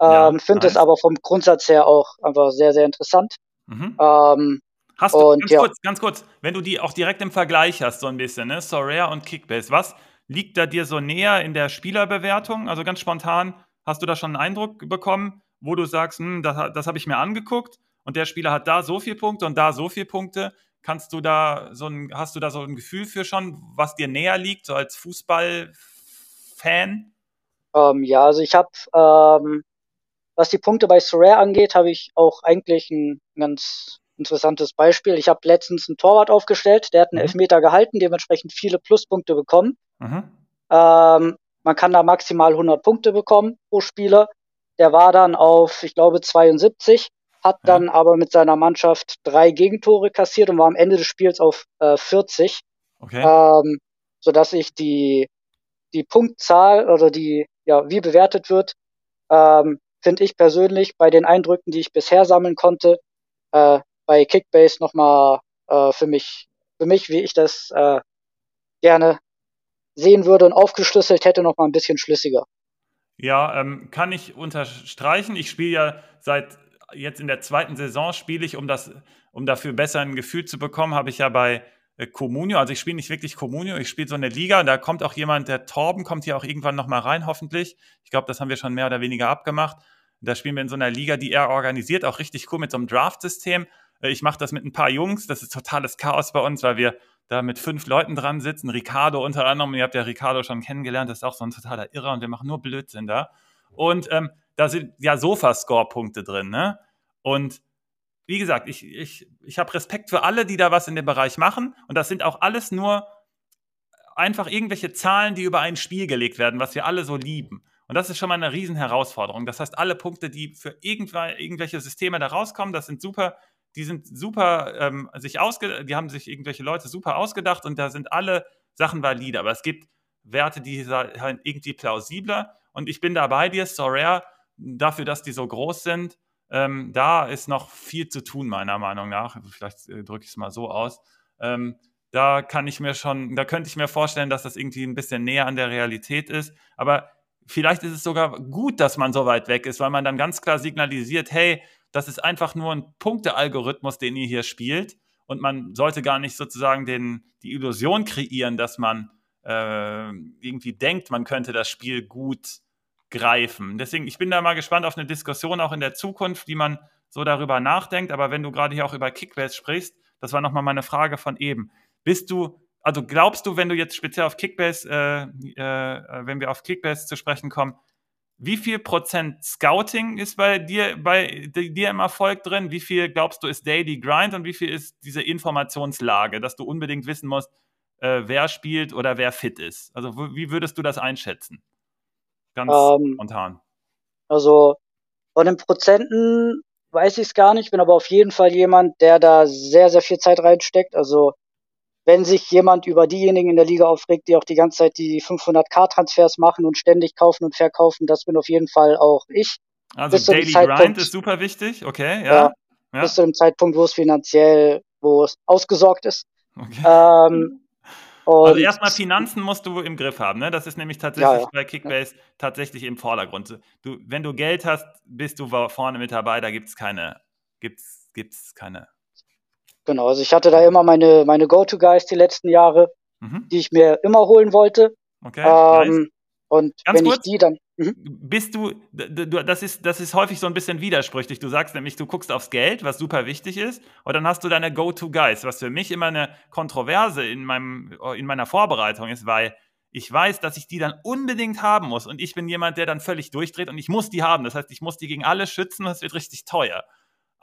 Ähm, ja, Finde es aber vom Grundsatz her auch einfach sehr, sehr interessant. Mhm. Ähm, hast du, und, ganz ja. kurz, ganz kurz, wenn du die auch direkt im Vergleich hast, so ein bisschen, ne? Sorare und Kickbase, was, liegt da dir so näher in der Spielerbewertung? Also ganz spontan, hast du da schon einen Eindruck bekommen, wo du sagst, hm, das, das habe ich mir angeguckt und der Spieler hat da so viele Punkte und da so viele Punkte. Kannst du da so ein, hast du da so ein Gefühl für schon, was dir näher liegt, so als Fußballfan? Ähm, ja, also ich habe, ähm, was die Punkte bei Sorare angeht, habe ich auch eigentlich ein ganz interessantes Beispiel. Ich habe letztens einen Torwart aufgestellt, der hat einen mhm. Elfmeter gehalten, dementsprechend viele Pluspunkte bekommen. Mhm. Ähm, man kann da maximal 100 Punkte bekommen pro Spieler. Der war dann auf, ich glaube, 72, hat ja. dann aber mit seiner Mannschaft drei Gegentore kassiert und war am Ende des Spiels auf äh, 40. Okay. Ähm, sodass ich die, die Punktzahl oder die, ja, wie bewertet wird, ähm, finde ich persönlich bei den Eindrücken, die ich bisher sammeln konnte, äh, bei Kickbase nochmal äh, für mich, für mich, wie ich das äh, gerne sehen würde und aufgeschlüsselt hätte, noch mal ein bisschen schlüssiger. Ja, ähm, kann ich unterstreichen. Ich spiele ja seit jetzt in der zweiten Saison spiele ich, um das, um dafür besser ein Gefühl zu bekommen, habe ich ja bei äh, Comunio, also ich spiele nicht wirklich Comunio, ich spiele so eine Liga, da kommt auch jemand, der Torben kommt hier auch irgendwann noch mal rein, hoffentlich. Ich glaube, das haben wir schon mehr oder weniger abgemacht. Da spielen wir in so einer Liga, die er organisiert, auch richtig cool mit so einem Draft-System. Äh, ich mache das mit ein paar Jungs, das ist totales Chaos bei uns, weil wir da mit fünf Leuten dran sitzen. Ricardo unter anderem, ihr habt ja Ricardo schon kennengelernt, das ist auch so ein totaler Irrer und wir machen nur Blödsinn da. Und ähm, da sind ja Sofa-Score-Punkte drin, ne? Und wie gesagt, ich, ich, ich habe Respekt für alle, die da was in dem Bereich machen. Und das sind auch alles nur einfach irgendwelche Zahlen, die über ein Spiel gelegt werden, was wir alle so lieben. Und das ist schon mal eine riesen Herausforderung. Das heißt, alle Punkte, die für irgendwelche Systeme da rauskommen, das sind super die sind super ähm, sich ausge, die haben sich irgendwelche Leute super ausgedacht und da sind alle Sachen valide. Aber es gibt Werte, die sind halt irgendwie plausibler. Und ich bin da bei dir, Sorare, dafür, dass die so groß sind, ähm, da ist noch viel zu tun, meiner Meinung nach. Vielleicht äh, drücke ich es mal so aus. Ähm, da kann ich mir schon, da könnte ich mir vorstellen, dass das irgendwie ein bisschen näher an der Realität ist. Aber vielleicht ist es sogar gut, dass man so weit weg ist, weil man dann ganz klar signalisiert, hey, das ist einfach nur ein Punktealgorithmus, den ihr hier spielt. Und man sollte gar nicht sozusagen den, die Illusion kreieren, dass man äh, irgendwie denkt, man könnte das Spiel gut greifen. Deswegen, ich bin da mal gespannt auf eine Diskussion auch in der Zukunft, wie man so darüber nachdenkt. Aber wenn du gerade hier auch über Kickbase sprichst, das war nochmal meine Frage von eben. Bist du, also glaubst du, wenn du jetzt speziell auf Kickbase, äh, äh, wenn wir auf Kickbase zu sprechen kommen, wie viel Prozent Scouting ist bei dir, bei dir im Erfolg drin? Wie viel glaubst du ist Daily Grind und wie viel ist diese Informationslage, dass du unbedingt wissen musst, äh, wer spielt oder wer fit ist? Also wie würdest du das einschätzen? Ganz ähm, spontan. Also von den Prozenten weiß ich es gar nicht, bin aber auf jeden Fall jemand, der da sehr, sehr viel Zeit reinsteckt. Also wenn sich jemand über diejenigen in der Liga aufregt, die auch die ganze Zeit die 500k-Transfers machen und ständig kaufen und verkaufen, das bin auf jeden Fall auch ich. Also bis Daily Grind ist super wichtig, okay, ja. ja. Bis zu dem Zeitpunkt, wo es finanziell, wo es ausgesorgt ist. Okay. Ähm, also erstmal Finanzen musst du im Griff haben, ne? Das ist nämlich tatsächlich ja, ja. bei Kickbase tatsächlich im Vordergrund. Du, wenn du Geld hast, bist du vorne mit dabei, da gibt es keine, gibt's, gibt's keine Genau, also ich hatte da immer meine, meine Go-To-Guys die letzten Jahre, mhm. die ich mir immer holen wollte. Okay. Ähm, nice. Und Ganz wenn kurz, ich die dann. Mhm. Bist du, du, das ist, das ist häufig so ein bisschen widersprüchlich. Du sagst nämlich, du guckst aufs Geld, was super wichtig ist, und dann hast du deine Go-To-Guys, was für mich immer eine Kontroverse in, meinem, in meiner Vorbereitung ist, weil ich weiß, dass ich die dann unbedingt haben muss. Und ich bin jemand, der dann völlig durchdreht und ich muss die haben. Das heißt, ich muss die gegen alle schützen und es wird richtig teuer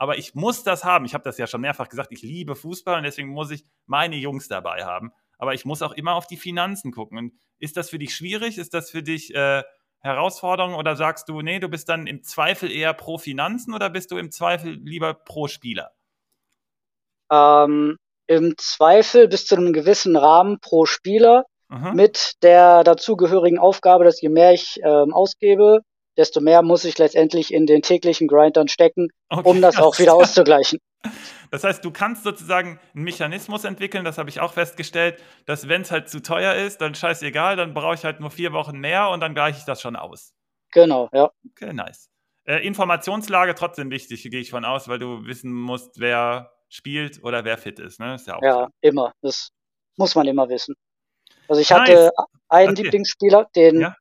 aber ich muss das haben. Ich habe das ja schon mehrfach gesagt, ich liebe Fußball und deswegen muss ich meine Jungs dabei haben. Aber ich muss auch immer auf die Finanzen gucken. Und ist das für dich schwierig? Ist das für dich äh, Herausforderung oder sagst du, nee, du bist dann im Zweifel eher pro Finanzen oder bist du im Zweifel lieber pro Spieler? Ähm, Im Zweifel bis zu einem gewissen Rahmen pro Spieler Aha. mit der dazugehörigen Aufgabe, dass je mehr ich ähm, ausgebe, desto mehr muss ich letztendlich in den täglichen Grind dann stecken, okay. um das auch wieder auszugleichen. Das heißt, du kannst sozusagen einen Mechanismus entwickeln, das habe ich auch festgestellt, dass wenn es halt zu teuer ist, dann scheißegal, dann brauche ich halt nur vier Wochen mehr und dann gleiche ich das schon aus. Genau, ja. Okay, nice. Äh, Informationslage trotzdem wichtig, gehe ich von aus, weil du wissen musst, wer spielt oder wer fit ist. Ne? ist ja, ja immer. Das muss man immer wissen. Also ich nice. hatte einen okay. Lieblingsspieler, den, ja?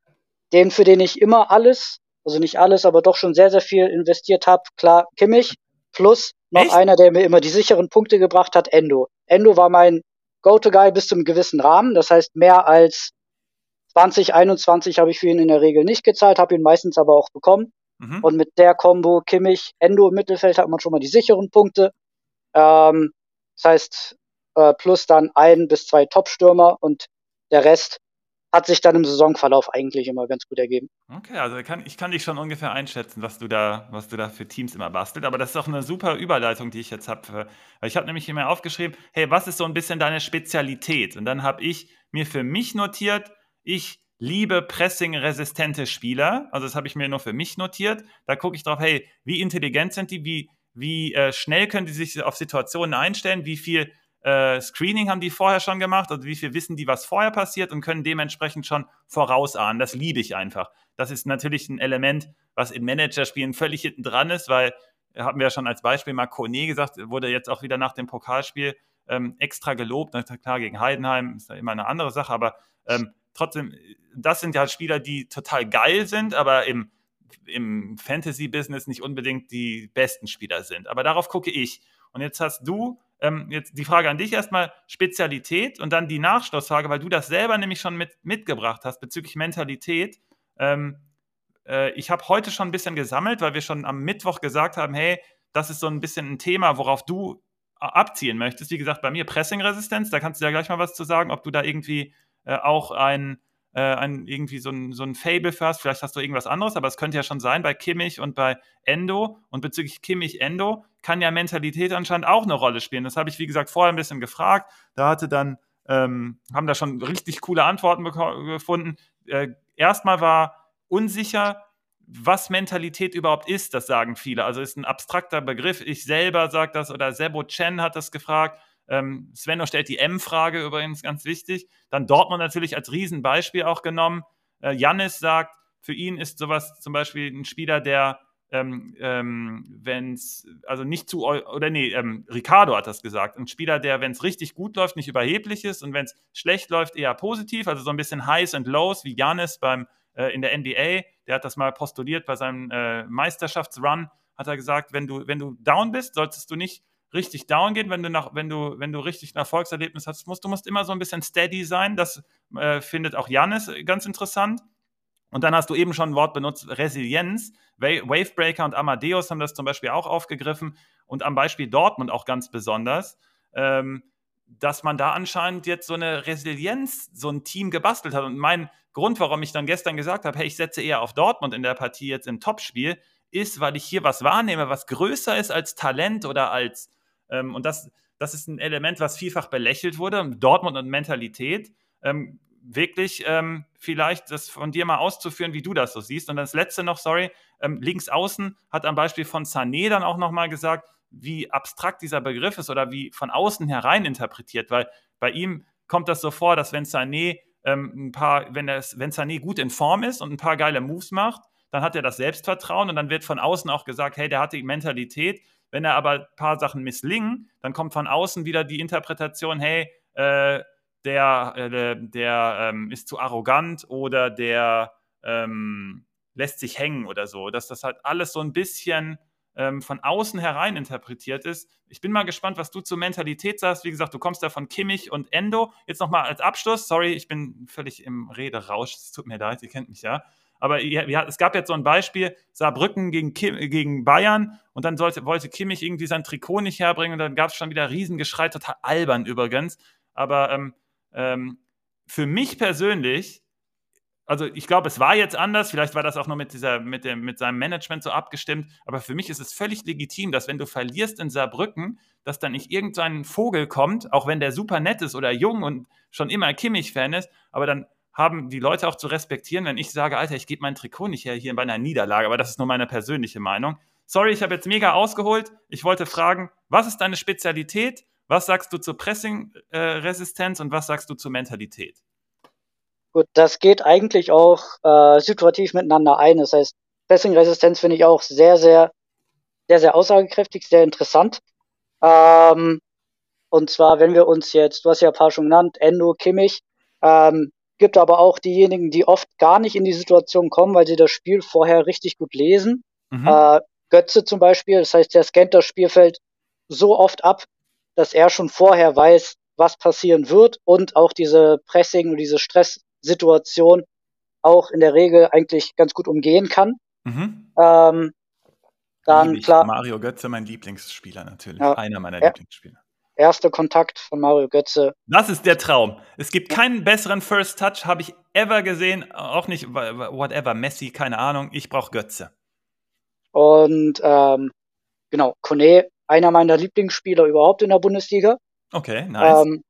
den, für den ich immer alles also nicht alles, aber doch schon sehr, sehr viel investiert habe. Klar, Kimmich plus noch Echt? einer, der mir immer die sicheren Punkte gebracht hat, Endo. Endo war mein Go-To-Guy bis zum gewissen Rahmen. Das heißt, mehr als 2021 habe ich für ihn in der Regel nicht gezahlt, habe ihn meistens aber auch bekommen. Mhm. Und mit der Combo Kimmich, Endo im Mittelfeld hat man schon mal die sicheren Punkte. Ähm, das heißt, äh, plus dann ein bis zwei Top-Stürmer und der Rest hat sich dann im Saisonverlauf eigentlich immer ganz gut ergeben. Okay, also kann, ich kann dich schon ungefähr einschätzen, was du da, was du da für Teams immer bastelt. Aber das ist auch eine super Überleitung, die ich jetzt habe. Ich habe nämlich immer aufgeschrieben, hey, was ist so ein bisschen deine Spezialität? Und dann habe ich mir für mich notiert, ich liebe pressing-resistente Spieler. Also das habe ich mir nur für mich notiert. Da gucke ich drauf, hey, wie intelligent sind die, wie, wie äh, schnell können die sich auf Situationen einstellen, wie viel äh, Screening haben die vorher schon gemacht, also wie viel wissen die, was vorher passiert und können dementsprechend schon vorausahnen. Das liebe ich einfach. Das ist natürlich ein Element, was in Managerspielen völlig hinten dran ist, weil haben wir ja schon als Beispiel mal Kone gesagt, wurde jetzt auch wieder nach dem Pokalspiel ähm, extra gelobt. Klar, gegen Heidenheim ist da immer eine andere Sache, aber ähm, trotzdem, das sind ja Spieler, die total geil sind, aber im, im Fantasy-Business nicht unbedingt die besten Spieler sind. Aber darauf gucke ich. Und jetzt hast du ähm, jetzt die Frage an dich erstmal, Spezialität und dann die Nachschlussfrage, weil du das selber nämlich schon mit, mitgebracht hast bezüglich Mentalität. Ähm, äh, ich habe heute schon ein bisschen gesammelt, weil wir schon am Mittwoch gesagt haben, hey, das ist so ein bisschen ein Thema, worauf du abziehen möchtest. Wie gesagt, bei mir Pressing-Resistenz, da kannst du ja gleich mal was zu sagen, ob du da irgendwie äh, auch ein, äh, ein, irgendwie so ein, so ein Fable für hast. Vielleicht hast du irgendwas anderes, aber es könnte ja schon sein bei Kimmich und bei Endo. Und bezüglich Kimmich-Endo kann ja Mentalität anscheinend auch eine Rolle spielen. Das habe ich, wie gesagt, vorher ein bisschen gefragt. Da hatte dann, ähm, haben da schon richtig coole Antworten gefunden. Äh, erstmal war unsicher, was Mentalität überhaupt ist, das sagen viele. Also ist ein abstrakter Begriff. Ich selber sage das oder Sebo Chen hat das gefragt. Ähm, Svenno stellt die M-Frage übrigens ganz wichtig. Dann Dortmund natürlich als Riesenbeispiel auch genommen. Äh, Jannis sagt, für ihn ist sowas zum Beispiel ein Spieler, der ähm, ähm, wenn es, also nicht zu, oder nee, ähm, Ricardo hat das gesagt, ein Spieler, der, wenn es richtig gut läuft, nicht überheblich ist und wenn es schlecht läuft, eher positiv, also so ein bisschen Highs und Lows, wie Janis beim äh, in der NBA, der hat das mal postuliert bei seinem äh, Meisterschaftsrun, hat er gesagt, wenn du, wenn du down bist, solltest du nicht richtig down gehen, wenn du nach, wenn du, wenn du richtig ein Erfolgserlebnis hast, musst, du musst immer so ein bisschen steady sein. Das äh, findet auch Janis ganz interessant. Und dann hast du eben schon ein Wort benutzt, Resilienz. Wavebreaker und Amadeus haben das zum Beispiel auch aufgegriffen und am Beispiel Dortmund auch ganz besonders. Ähm, dass man da anscheinend jetzt so eine Resilienz, so ein Team gebastelt hat. Und mein Grund, warum ich dann gestern gesagt habe, hey, ich setze eher auf Dortmund in der Partie jetzt im Topspiel, ist, weil ich hier was wahrnehme, was größer ist als Talent oder als, ähm, und das, das ist ein Element, was vielfach belächelt wurde, Dortmund und Mentalität. Ähm, wirklich ähm, vielleicht das von dir mal auszuführen, wie du das so siehst. Und das letzte noch, sorry, ähm, links außen hat am Beispiel von Sané dann auch nochmal gesagt, wie abstrakt dieser Begriff ist oder wie von außen herein interpretiert, weil bei ihm kommt das so vor, dass wenn Sané ähm, ein paar, wenn, es, wenn Sané gut in Form ist und ein paar geile Moves macht, dann hat er das Selbstvertrauen und dann wird von außen auch gesagt, hey, der hat die Mentalität. Wenn er aber ein paar Sachen misslingen, dann kommt von außen wieder die Interpretation, hey, äh, der, äh, der ähm, ist zu arrogant oder der ähm, lässt sich hängen oder so. Dass das halt alles so ein bisschen ähm, von außen herein interpretiert ist. Ich bin mal gespannt, was du zur Mentalität sagst. Wie gesagt, du kommst da von Kimmich und Endo. Jetzt nochmal als Abschluss, sorry, ich bin völlig im Rederausch, es tut mir leid, ihr kennt mich ja. Aber ja, es gab jetzt so ein Beispiel, Saarbrücken gegen, Kim, gegen Bayern und dann sollte, wollte Kimmich irgendwie sein Trikot nicht herbringen und dann gab es schon wieder Riesengeschrei, total albern übrigens. Aber ähm, ähm, für mich persönlich also ich glaube, es war jetzt anders, vielleicht war das auch nur mit, dieser, mit, dem, mit seinem Management so abgestimmt, aber für mich ist es völlig legitim, dass wenn du verlierst in Saarbrücken, dass dann nicht irgendein Vogel kommt, auch wenn der super nett ist oder jung und schon immer Kimmich-Fan ist, aber dann haben die Leute auch zu respektieren, wenn ich sage, Alter, ich gebe mein Trikot nicht her hier bei einer Niederlage, aber das ist nur meine persönliche Meinung. Sorry, ich habe jetzt mega ausgeholt. Ich wollte fragen, was ist deine Spezialität? Was sagst du zur Pressing-Resistenz und was sagst du zur Mentalität? Gut, das geht eigentlich auch äh, situativ miteinander ein. Das heißt, Pressing-Resistenz finde ich auch sehr, sehr, sehr, sehr aussagekräftig, sehr interessant. Ähm, und zwar, wenn wir uns jetzt, du hast ja ein paar schon genannt, Endo, Kimmich, ähm, gibt aber auch diejenigen, die oft gar nicht in die Situation kommen, weil sie das Spiel vorher richtig gut lesen. Mhm. Äh, Götze zum Beispiel, das heißt, der scannt das Spielfeld so oft ab, dass er schon vorher weiß, was passieren wird und auch diese Pressing und diese Stress Situation auch in der Regel eigentlich ganz gut umgehen kann. Mhm. Ähm, dann klar. Mario Götze, mein Lieblingsspieler natürlich. Ja, Einer meiner er, Lieblingsspieler. Erster Kontakt von Mario Götze. Das ist der Traum. Es gibt keinen besseren First Touch, habe ich ever gesehen. Auch nicht, whatever, Messi, keine Ahnung. Ich brauche Götze. Und ähm, genau, Kone, einer meiner Lieblingsspieler überhaupt in der Bundesliga. Okay, nice. Ähm,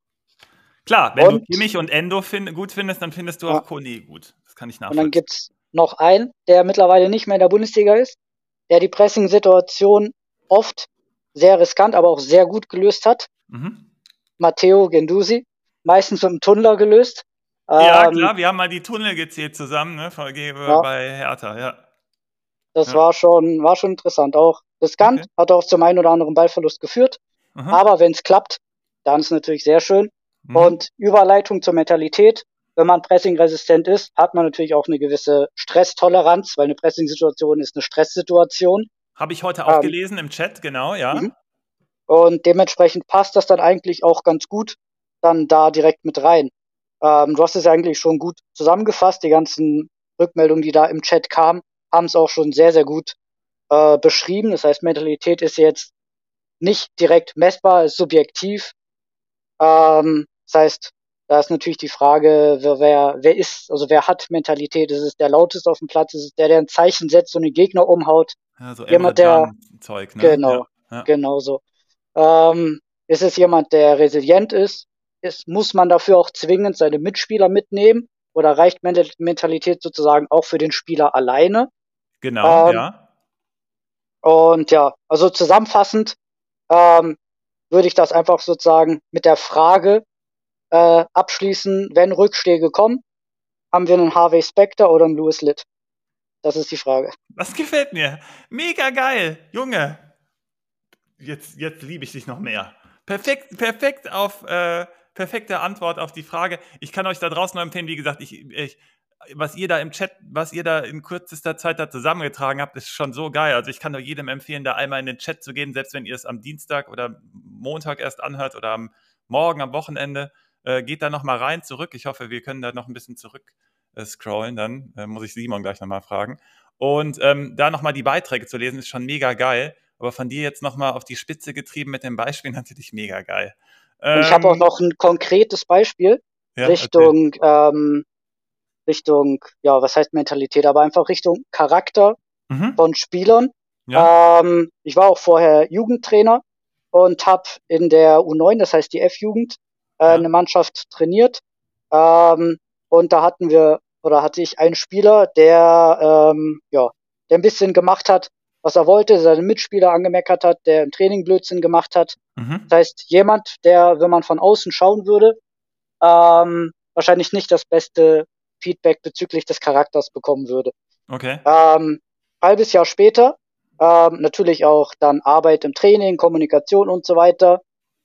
Klar, wenn und, du Kimmich und Endo find, gut findest, dann findest du ja. auch Kone gut. Das kann ich nachvollziehen. Und dann gibt es noch einen, der mittlerweile nicht mehr in der Bundesliga ist, der die Pressing-Situation oft sehr riskant, aber auch sehr gut gelöst hat. Mhm. Matteo Gendusi, meistens mit dem Tunnler gelöst. Ja, ähm, klar, wir haben mal die Tunnel gezählt zusammen, ne, ja. bei Hertha, ja. Das ja. war schon, war schon interessant. Auch riskant, okay. hat auch zum einen oder anderen Ballverlust geführt. Mhm. Aber wenn es klappt, dann ist es natürlich sehr schön. Mhm. Und Überleitung zur Mentalität. Wenn man pressingresistent ist, hat man natürlich auch eine gewisse Stresstoleranz, weil eine Pressing-Situation ist eine Stresssituation. Habe ich heute auch ähm, gelesen im Chat, genau, ja. Mhm. Und dementsprechend passt das dann eigentlich auch ganz gut dann da direkt mit rein. Ähm, du hast es eigentlich schon gut zusammengefasst. Die ganzen Rückmeldungen, die da im Chat kamen, haben es auch schon sehr, sehr gut äh, beschrieben. Das heißt, Mentalität ist jetzt nicht direkt messbar, ist subjektiv. Ähm, das heißt, da ist natürlich die Frage, wer, wer, wer ist, also wer hat Mentalität? Ist es der lauteste auf dem Platz? Ist es der, der ein Zeichen setzt und den Gegner umhaut? Ja, so jemand, der Zeug, ne? Genau, ja, ja. genau so. Ähm, ist es jemand, der resilient ist? ist? Muss man dafür auch zwingend seine Mitspieler mitnehmen? Oder reicht Mentalität sozusagen auch für den Spieler alleine? Genau, ähm, ja. Und ja, also zusammenfassend, ähm, würde ich das einfach sozusagen mit der Frage äh, abschließen, wenn Rückschläge kommen, haben wir einen Harvey Specter oder einen Louis Litt? Das ist die Frage. Das gefällt mir. Mega geil. Junge. Jetzt, jetzt liebe ich dich noch mehr. Perfekt, perfekt auf, äh, perfekte Antwort auf die Frage. Ich kann euch da draußen nur empfehlen, wie gesagt, ich, ich was ihr da im Chat, was ihr da in kürzester Zeit da zusammengetragen habt, ist schon so geil. Also ich kann nur jedem empfehlen, da einmal in den Chat zu gehen, selbst wenn ihr es am Dienstag oder Montag erst anhört oder am Morgen, am Wochenende. Äh, geht da nochmal rein, zurück. Ich hoffe, wir können da noch ein bisschen zurück äh, scrollen. Dann äh, muss ich Simon gleich nochmal fragen. Und ähm, da nochmal die Beiträge zu lesen, ist schon mega geil. Aber von dir jetzt nochmal auf die Spitze getrieben mit dem Beispiel natürlich mega geil. Ähm, ich habe auch noch ein konkretes Beispiel ja, Richtung, ähm, Richtung, ja, was heißt Mentalität, aber einfach Richtung Charakter mhm. von Spielern. Ja. Ähm, ich war auch vorher Jugendtrainer und habe in der U9, das heißt die F-Jugend, äh, ja. eine Mannschaft trainiert. Ähm, und da hatten wir, oder hatte ich einen Spieler, der, ähm, ja, der ein bisschen gemacht hat, was er wollte, seine Mitspieler angemeckert hat, der im Training Blödsinn gemacht hat. Mhm. Das heißt, jemand, der, wenn man von außen schauen würde, ähm, wahrscheinlich nicht das beste Feedback bezüglich des Charakters bekommen würde. Okay. Ähm, halbes Jahr später, ähm, natürlich auch dann Arbeit im Training, Kommunikation und so weiter.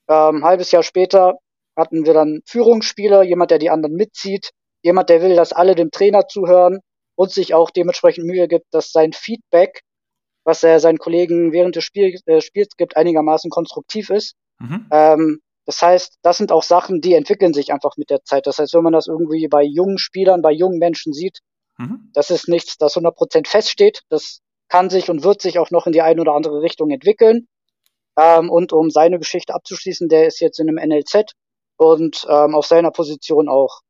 Ähm, halbes Jahr später hatten wir dann Führungsspieler, jemand, der die anderen mitzieht, jemand, der will, dass alle dem Trainer zuhören und sich auch dementsprechend Mühe gibt, dass sein Feedback, was er seinen Kollegen während des Spiel, äh, Spiels gibt, einigermaßen konstruktiv ist. Mhm. Ähm, das heißt, das sind auch Sachen, die entwickeln sich einfach mit der Zeit. Das heißt, wenn man das irgendwie bei jungen Spielern, bei jungen Menschen sieht, mhm. das ist nichts, das 100% feststeht. Das kann sich und wird sich auch noch in die eine oder andere Richtung entwickeln. Ähm, und um seine Geschichte abzuschließen, der ist jetzt in einem NLZ und ähm, auf seiner Position auch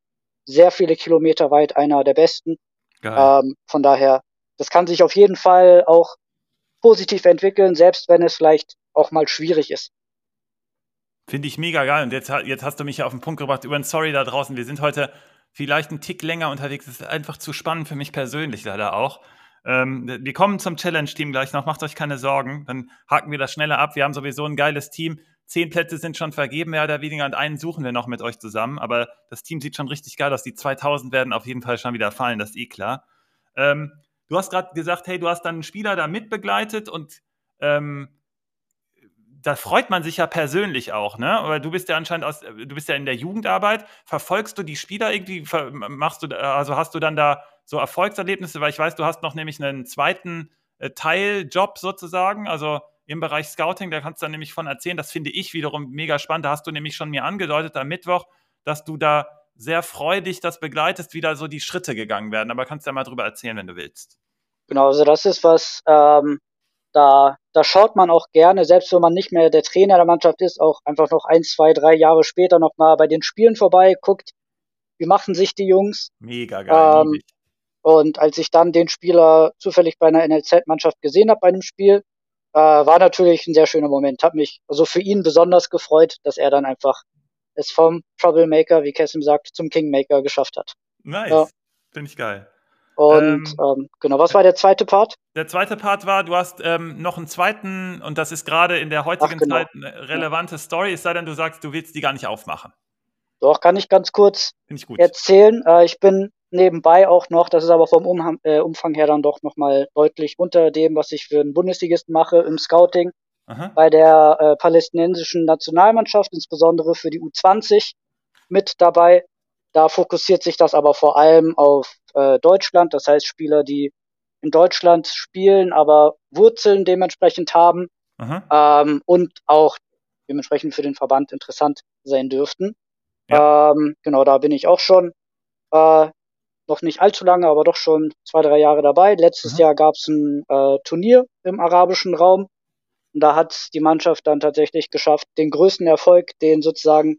sehr viele Kilometer weit einer der besten. Ähm, von daher, das kann sich auf jeden Fall auch positiv entwickeln, selbst wenn es vielleicht auch mal schwierig ist. Finde ich mega geil. Und jetzt, jetzt hast du mich ja auf den Punkt gebracht. Über ein Sorry da draußen. Wir sind heute vielleicht einen Tick länger unterwegs. Das ist einfach zu spannend für mich persönlich leider auch. Ähm, wir kommen zum Challenge-Team gleich noch. Macht euch keine Sorgen. Dann haken wir das schneller ab. Wir haben sowieso ein geiles Team. Zehn Plätze sind schon vergeben, mehr oder weniger. Und einen suchen wir noch mit euch zusammen. Aber das Team sieht schon richtig geil aus. Die 2000 werden auf jeden Fall schon wieder fallen. Das ist eh klar. Ähm, du hast gerade gesagt, hey, du hast dann einen Spieler da mitbegleitet und ähm, da freut man sich ja persönlich auch, ne? Aber du bist ja anscheinend aus, du bist ja in der Jugendarbeit. Verfolgst du die Spieler irgendwie? Machst du, also hast du dann da so Erfolgserlebnisse? Weil ich weiß, du hast noch nämlich einen zweiten äh, Teiljob sozusagen, also im Bereich Scouting. Da kannst du dann nämlich von erzählen. Das finde ich wiederum mega spannend. Da hast du nämlich schon mir angedeutet am Mittwoch, dass du da sehr freudig das begleitest, wie da so die Schritte gegangen werden. Aber kannst du ja mal drüber erzählen, wenn du willst. Genau, also das ist was, ähm, da, da schaut man auch gerne, selbst wenn man nicht mehr der Trainer der Mannschaft ist, auch einfach noch ein, zwei, drei Jahre später nochmal bei den Spielen vorbei, guckt, wie machen sich die Jungs. Mega geil. Ähm, und als ich dann den Spieler zufällig bei einer NLZ-Mannschaft gesehen habe bei einem Spiel, äh, war natürlich ein sehr schöner Moment. Hat mich also für ihn besonders gefreut, dass er dann einfach es vom Troublemaker, wie Kessim sagt, zum Kingmaker geschafft hat. Nice. Ja. Finde ich geil. Und ähm, ähm, genau, was war der zweite Part? Der zweite Part war, du hast ähm, noch einen zweiten, und das ist gerade in der heutigen Ach, genau. Zeit eine relevante ja. Story, es sei denn, du sagst, du willst die gar nicht aufmachen. Doch, kann ich ganz kurz ich erzählen. Äh, ich bin nebenbei auch noch, das ist aber vom Umhang, äh, Umfang her dann doch nochmal deutlich unter dem, was ich für einen Bundesligisten mache im Scouting. Aha. Bei der äh, palästinensischen Nationalmannschaft, insbesondere für die U20 mit dabei. Da fokussiert sich das aber vor allem auf äh, Deutschland, das heißt Spieler, die in Deutschland spielen, aber Wurzeln dementsprechend haben ähm, und auch dementsprechend für den Verband interessant sein dürften. Ja. Ähm, genau, da bin ich auch schon äh, noch nicht allzu lange, aber doch schon zwei, drei Jahre dabei. Letztes mhm. Jahr gab es ein äh, Turnier im arabischen Raum. Und da hat die Mannschaft dann tatsächlich geschafft, den größten Erfolg, den sozusagen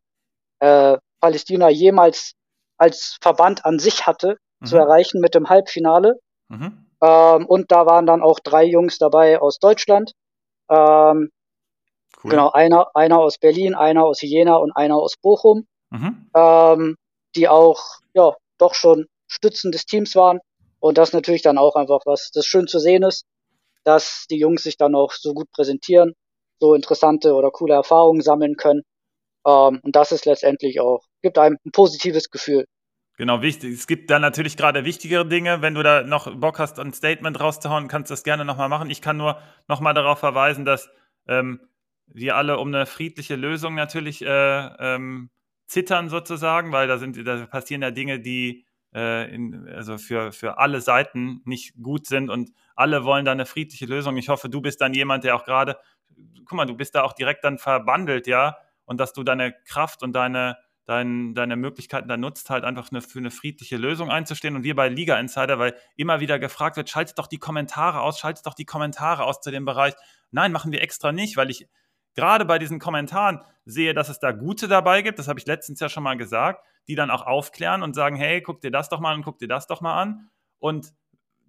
äh, Palästina jemals als Verband an sich hatte, mhm. zu erreichen mit dem Halbfinale. Mhm. Ähm, und da waren dann auch drei Jungs dabei aus Deutschland. Ähm, cool. Genau, einer, einer aus Berlin, einer aus Jena und einer aus Bochum, mhm. ähm, die auch ja doch schon Stützen des Teams waren. Und das natürlich dann auch einfach was, das schön zu sehen ist, dass die Jungs sich dann auch so gut präsentieren, so interessante oder coole Erfahrungen sammeln können. Ähm, und das ist letztendlich auch, gibt einem ein positives Gefühl. Genau, wichtig. Es gibt da natürlich gerade wichtigere Dinge. Wenn du da noch Bock hast, ein Statement rauszuhauen, kannst du das gerne nochmal machen. Ich kann nur nochmal darauf verweisen, dass ähm, wir alle um eine friedliche Lösung natürlich äh, ähm, zittern sozusagen, weil da sind, da passieren ja Dinge, die äh, in, also für, für alle Seiten nicht gut sind und alle wollen da eine friedliche Lösung. Ich hoffe, du bist dann jemand, der auch gerade, guck mal, du bist da auch direkt dann verbandelt, ja, und dass du deine Kraft und deine, dein, deine Möglichkeiten da nutzt, halt einfach eine, für eine friedliche Lösung einzustehen. Und wir bei Liga Insider, weil immer wieder gefragt wird, schaltet doch die Kommentare aus, schaltet doch die Kommentare aus zu dem Bereich. Nein, machen wir extra nicht, weil ich gerade bei diesen Kommentaren sehe, dass es da gute dabei gibt. Das habe ich letztens ja schon mal gesagt, die dann auch aufklären und sagen, hey, guck dir das doch mal an, guck dir das doch mal an. Und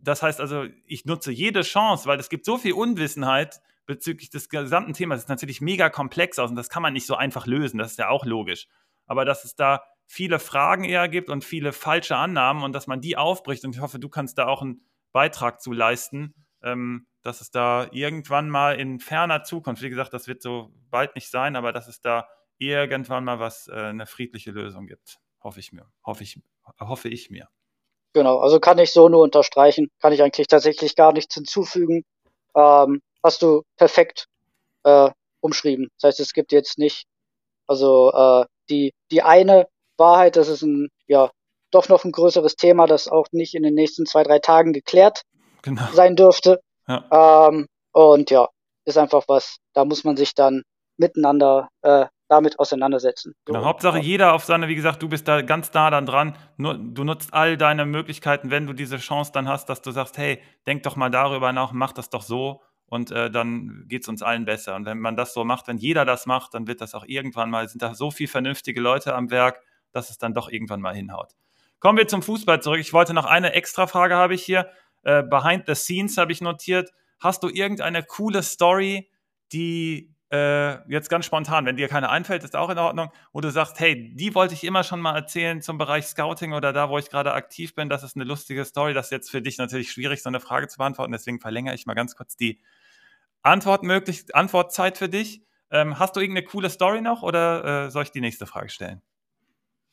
das heißt also, ich nutze jede Chance, weil es gibt so viel Unwissenheit bezüglich des gesamten Themas. Es ist natürlich mega komplex aus und das kann man nicht so einfach lösen. Das ist ja auch logisch. Aber dass es da viele Fragen eher gibt und viele falsche Annahmen und dass man die aufbricht. Und ich hoffe, du kannst da auch einen Beitrag zu leisten, ähm, dass es da irgendwann mal in ferner Zukunft, wie gesagt, das wird so bald nicht sein, aber dass es da irgendwann mal was, äh, eine friedliche Lösung gibt. Hoffe ich mir. Hoffe ich, hoffe ich mir. Genau, also kann ich so nur unterstreichen, kann ich eigentlich tatsächlich gar nichts hinzufügen. Ähm, hast du perfekt äh, umschrieben. Das heißt, es gibt jetzt nicht, also äh, die, die eine Wahrheit, das ist ein, ja, doch noch ein größeres Thema, das auch nicht in den nächsten zwei, drei Tagen geklärt genau. sein dürfte. Ja. Ähm, und ja, ist einfach was, da muss man sich dann miteinander äh, damit auseinandersetzen. So, genau, Hauptsache jeder auf seine, wie gesagt, du bist da ganz nah dann dran. Du nutzt all deine Möglichkeiten, wenn du diese Chance dann hast, dass du sagst, hey, denk doch mal darüber nach, mach das doch so und äh, dann geht es uns allen besser. Und wenn man das so macht, wenn jeder das macht, dann wird das auch irgendwann mal, sind da so viele vernünftige Leute am Werk, dass es dann doch irgendwann mal hinhaut. Kommen wir zum Fußball zurück. Ich wollte noch eine extra Frage habe ich hier. Äh, behind the scenes habe ich notiert. Hast du irgendeine coole Story, die äh, jetzt ganz spontan, wenn dir keine einfällt, ist auch in Ordnung, wo du sagst, hey, die wollte ich immer schon mal erzählen zum Bereich Scouting oder da, wo ich gerade aktiv bin, das ist eine lustige Story, das ist jetzt für dich natürlich schwierig, so eine Frage zu beantworten, deswegen verlängere ich mal ganz kurz die Antwort möglich, Antwortzeit für dich. Ähm, hast du irgendeine coole Story noch oder äh, soll ich die nächste Frage stellen?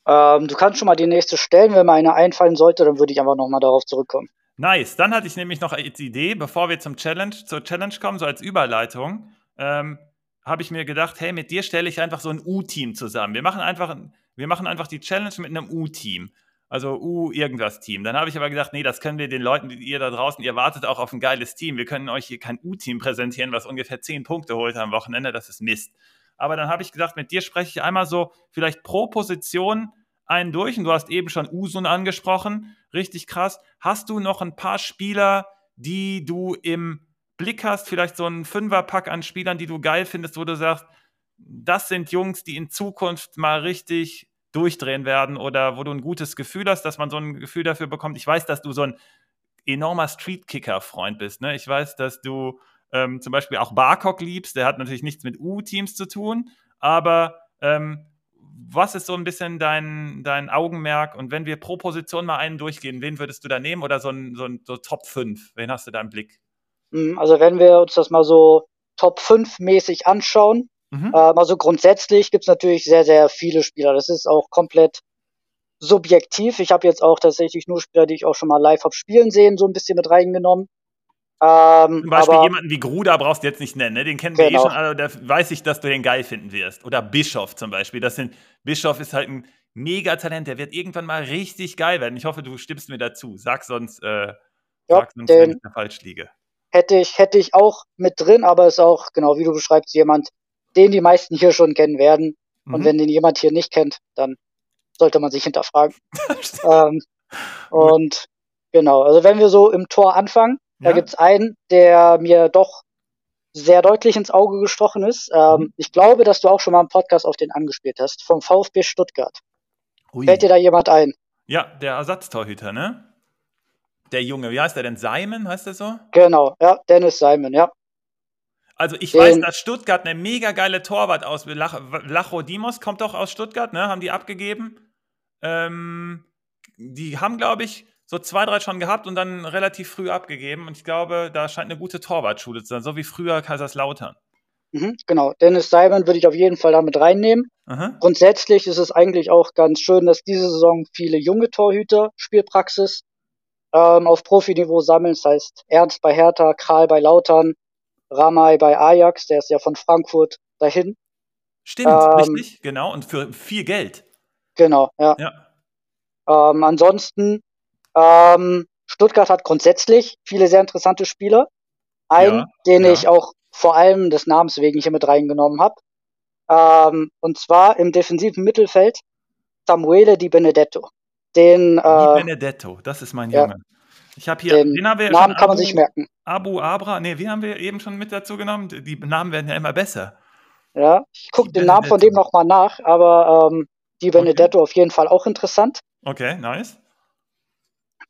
Ähm, du kannst schon mal die nächste stellen, wenn mir eine einfallen sollte, dann würde ich einfach nochmal darauf zurückkommen. Nice. Dann hatte ich nämlich noch als Idee, bevor wir zum Challenge, zur Challenge kommen, so als Überleitung. Ähm, habe ich mir gedacht, hey, mit dir stelle ich einfach so ein U-Team zusammen. Wir machen einfach, wir machen einfach die Challenge mit einem U-Team. Also U irgendwas Team. Dann habe ich aber gedacht, nee, das können wir den Leuten, die ihr da draußen, ihr wartet auch auf ein geiles Team. Wir können euch hier kein U-Team präsentieren, was ungefähr zehn Punkte holt am Wochenende. Das ist Mist. Aber dann habe ich gedacht, mit dir spreche ich einmal so vielleicht pro Position einen durch. Und du hast eben schon Usun angesprochen. Richtig krass. Hast du noch ein paar Spieler, die du im Blick hast, vielleicht so einen Fünferpack an Spielern, die du geil findest, wo du sagst, das sind Jungs, die in Zukunft mal richtig durchdrehen werden oder wo du ein gutes Gefühl hast, dass man so ein Gefühl dafür bekommt. Ich weiß, dass du so ein enormer Streetkicker-Freund bist. Ne? Ich weiß, dass du ähm, zum Beispiel auch Barcock liebst. Der hat natürlich nichts mit U-Teams zu tun, aber ähm, was ist so ein bisschen dein, dein Augenmerk? Und wenn wir pro Position mal einen durchgehen, wen würdest du da nehmen oder so ein, so ein so Top 5? Wen hast du da im Blick? Mhm, also wenn wir uns das mal so Top 5 mäßig anschauen, mhm. äh, also grundsätzlich gibt es natürlich sehr, sehr viele Spieler. Das ist auch komplett subjektiv. Ich habe jetzt auch tatsächlich nur Spieler, die ich auch schon mal live habe spielen sehen, so ein bisschen mit reingenommen. Ähm, Zum Beispiel aber, jemanden wie Gruda brauchst du jetzt nicht nennen, ne? den kennen wir eh genau. eh schon, aber da weiß ich, dass du den geil finden wirst. Oder Bischof zum Beispiel. Das sind, Bischof ist halt ein Megatalent, der wird irgendwann mal richtig geil werden. Ich hoffe, du stimmst mir dazu. Sag sonst, äh, ja, sag sonst den, wenn ich da falsch liege hätte ich, hätte ich auch mit drin, aber ist auch, genau wie du beschreibst, jemand, den die meisten hier schon kennen werden. Mhm. Und wenn den jemand hier nicht kennt, dann sollte man sich hinterfragen. ähm, und genau, also wenn wir so im Tor anfangen, ja. da gibt es einen, der mir doch sehr deutlich ins Auge gestochen ist. Ähm, mhm. Ich glaube, dass du auch schon mal im Podcast auf den angespielt hast, vom VfB Stuttgart. Ui. Fällt dir da jemand ein? Ja, der Ersatztorhüter, ne? Der Junge, wie heißt der denn? Simon, heißt der so? Genau, ja, Dennis Simon, ja. Also ich Den, weiß, dass Stuttgart eine mega geile Torwart aus Lach, Lacho Dimos kommt doch aus Stuttgart, ne? Haben die abgegeben. Ähm, die haben, glaube ich, so zwei, drei schon gehabt und dann relativ früh abgegeben. Und ich glaube, da scheint eine gute Torwartschule zu sein, so wie früher Kaiserslautern. Mhm, genau, Dennis Simon würde ich auf jeden Fall damit reinnehmen. Aha. Grundsätzlich ist es eigentlich auch ganz schön, dass diese Saison viele junge Torhüter Spielpraxis ähm, auf Profiniveau sammeln. Das heißt, Ernst bei Hertha, Kral bei Lautern, Ramay bei Ajax, der ist ja von Frankfurt dahin. Stimmt, ähm, richtig, genau, und für viel Geld. Genau, ja. ja. Ähm, ansonsten, ähm, Stuttgart hat grundsätzlich viele sehr interessante Spieler. Einen, ja, den ja. ich auch vor allem des Namens wegen hier mit reingenommen habe. Ähm, und zwar im defensiven Mittelfeld Samuele Di Benedetto. Den, äh, Benedetto, das ist mein Junge. Ich habe hier, den, den haben wir Namen kann Abu, man sich merken. Abu Abra, nee, wie haben wir eben schon mit dazu genommen? Die Namen werden ja immer besser. Ja, ich gucke den Namen von dem nochmal nach, aber ähm, Di Benedetto okay. auf jeden Fall auch interessant. Okay, nice.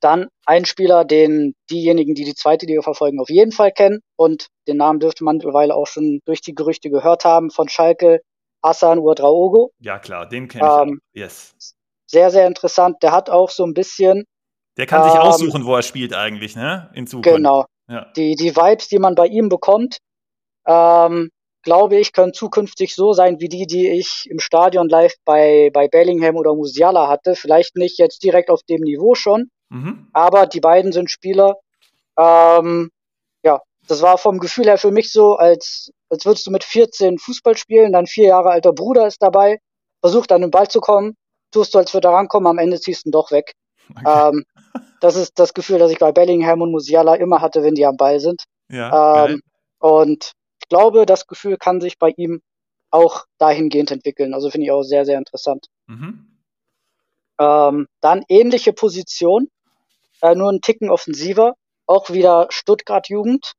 Dann ein Spieler, den diejenigen, die die zweite Liga verfolgen, auf jeden Fall kennen und den Namen dürfte man mittlerweile auch schon durch die Gerüchte gehört haben von Schalke, Hassan Uadraogo. Ja klar, den kenne ich ähm, Yes. Sehr, sehr interessant. Der hat auch so ein bisschen der kann sich ähm, aussuchen, wo er spielt eigentlich, ne? In Zukunft. Genau. Ja. Die, die Vibes, die man bei ihm bekommt, ähm, glaube ich, können zukünftig so sein wie die, die ich im Stadion live bei, bei Bellingham oder Musiala hatte. Vielleicht nicht jetzt direkt auf dem Niveau schon, mhm. aber die beiden sind Spieler. Ähm, ja, das war vom Gefühl her für mich so, als, als würdest du mit 14 Fußball spielen, dein vier Jahre alter Bruder ist dabei, versucht an den Ball zu kommen, tust du, als würde er rankommen, am Ende ziehst du ihn doch weg. Okay. Ähm, das ist das Gefühl, das ich bei Bellingham und Musiala immer hatte, wenn die am Ball sind. Ja, ähm, und ich glaube, das Gefühl kann sich bei ihm auch dahingehend entwickeln. Also finde ich auch sehr, sehr interessant. Mhm. Ähm, dann ähnliche Position, äh, nur ein Ticken offensiver, auch wieder Stuttgart-Jugend.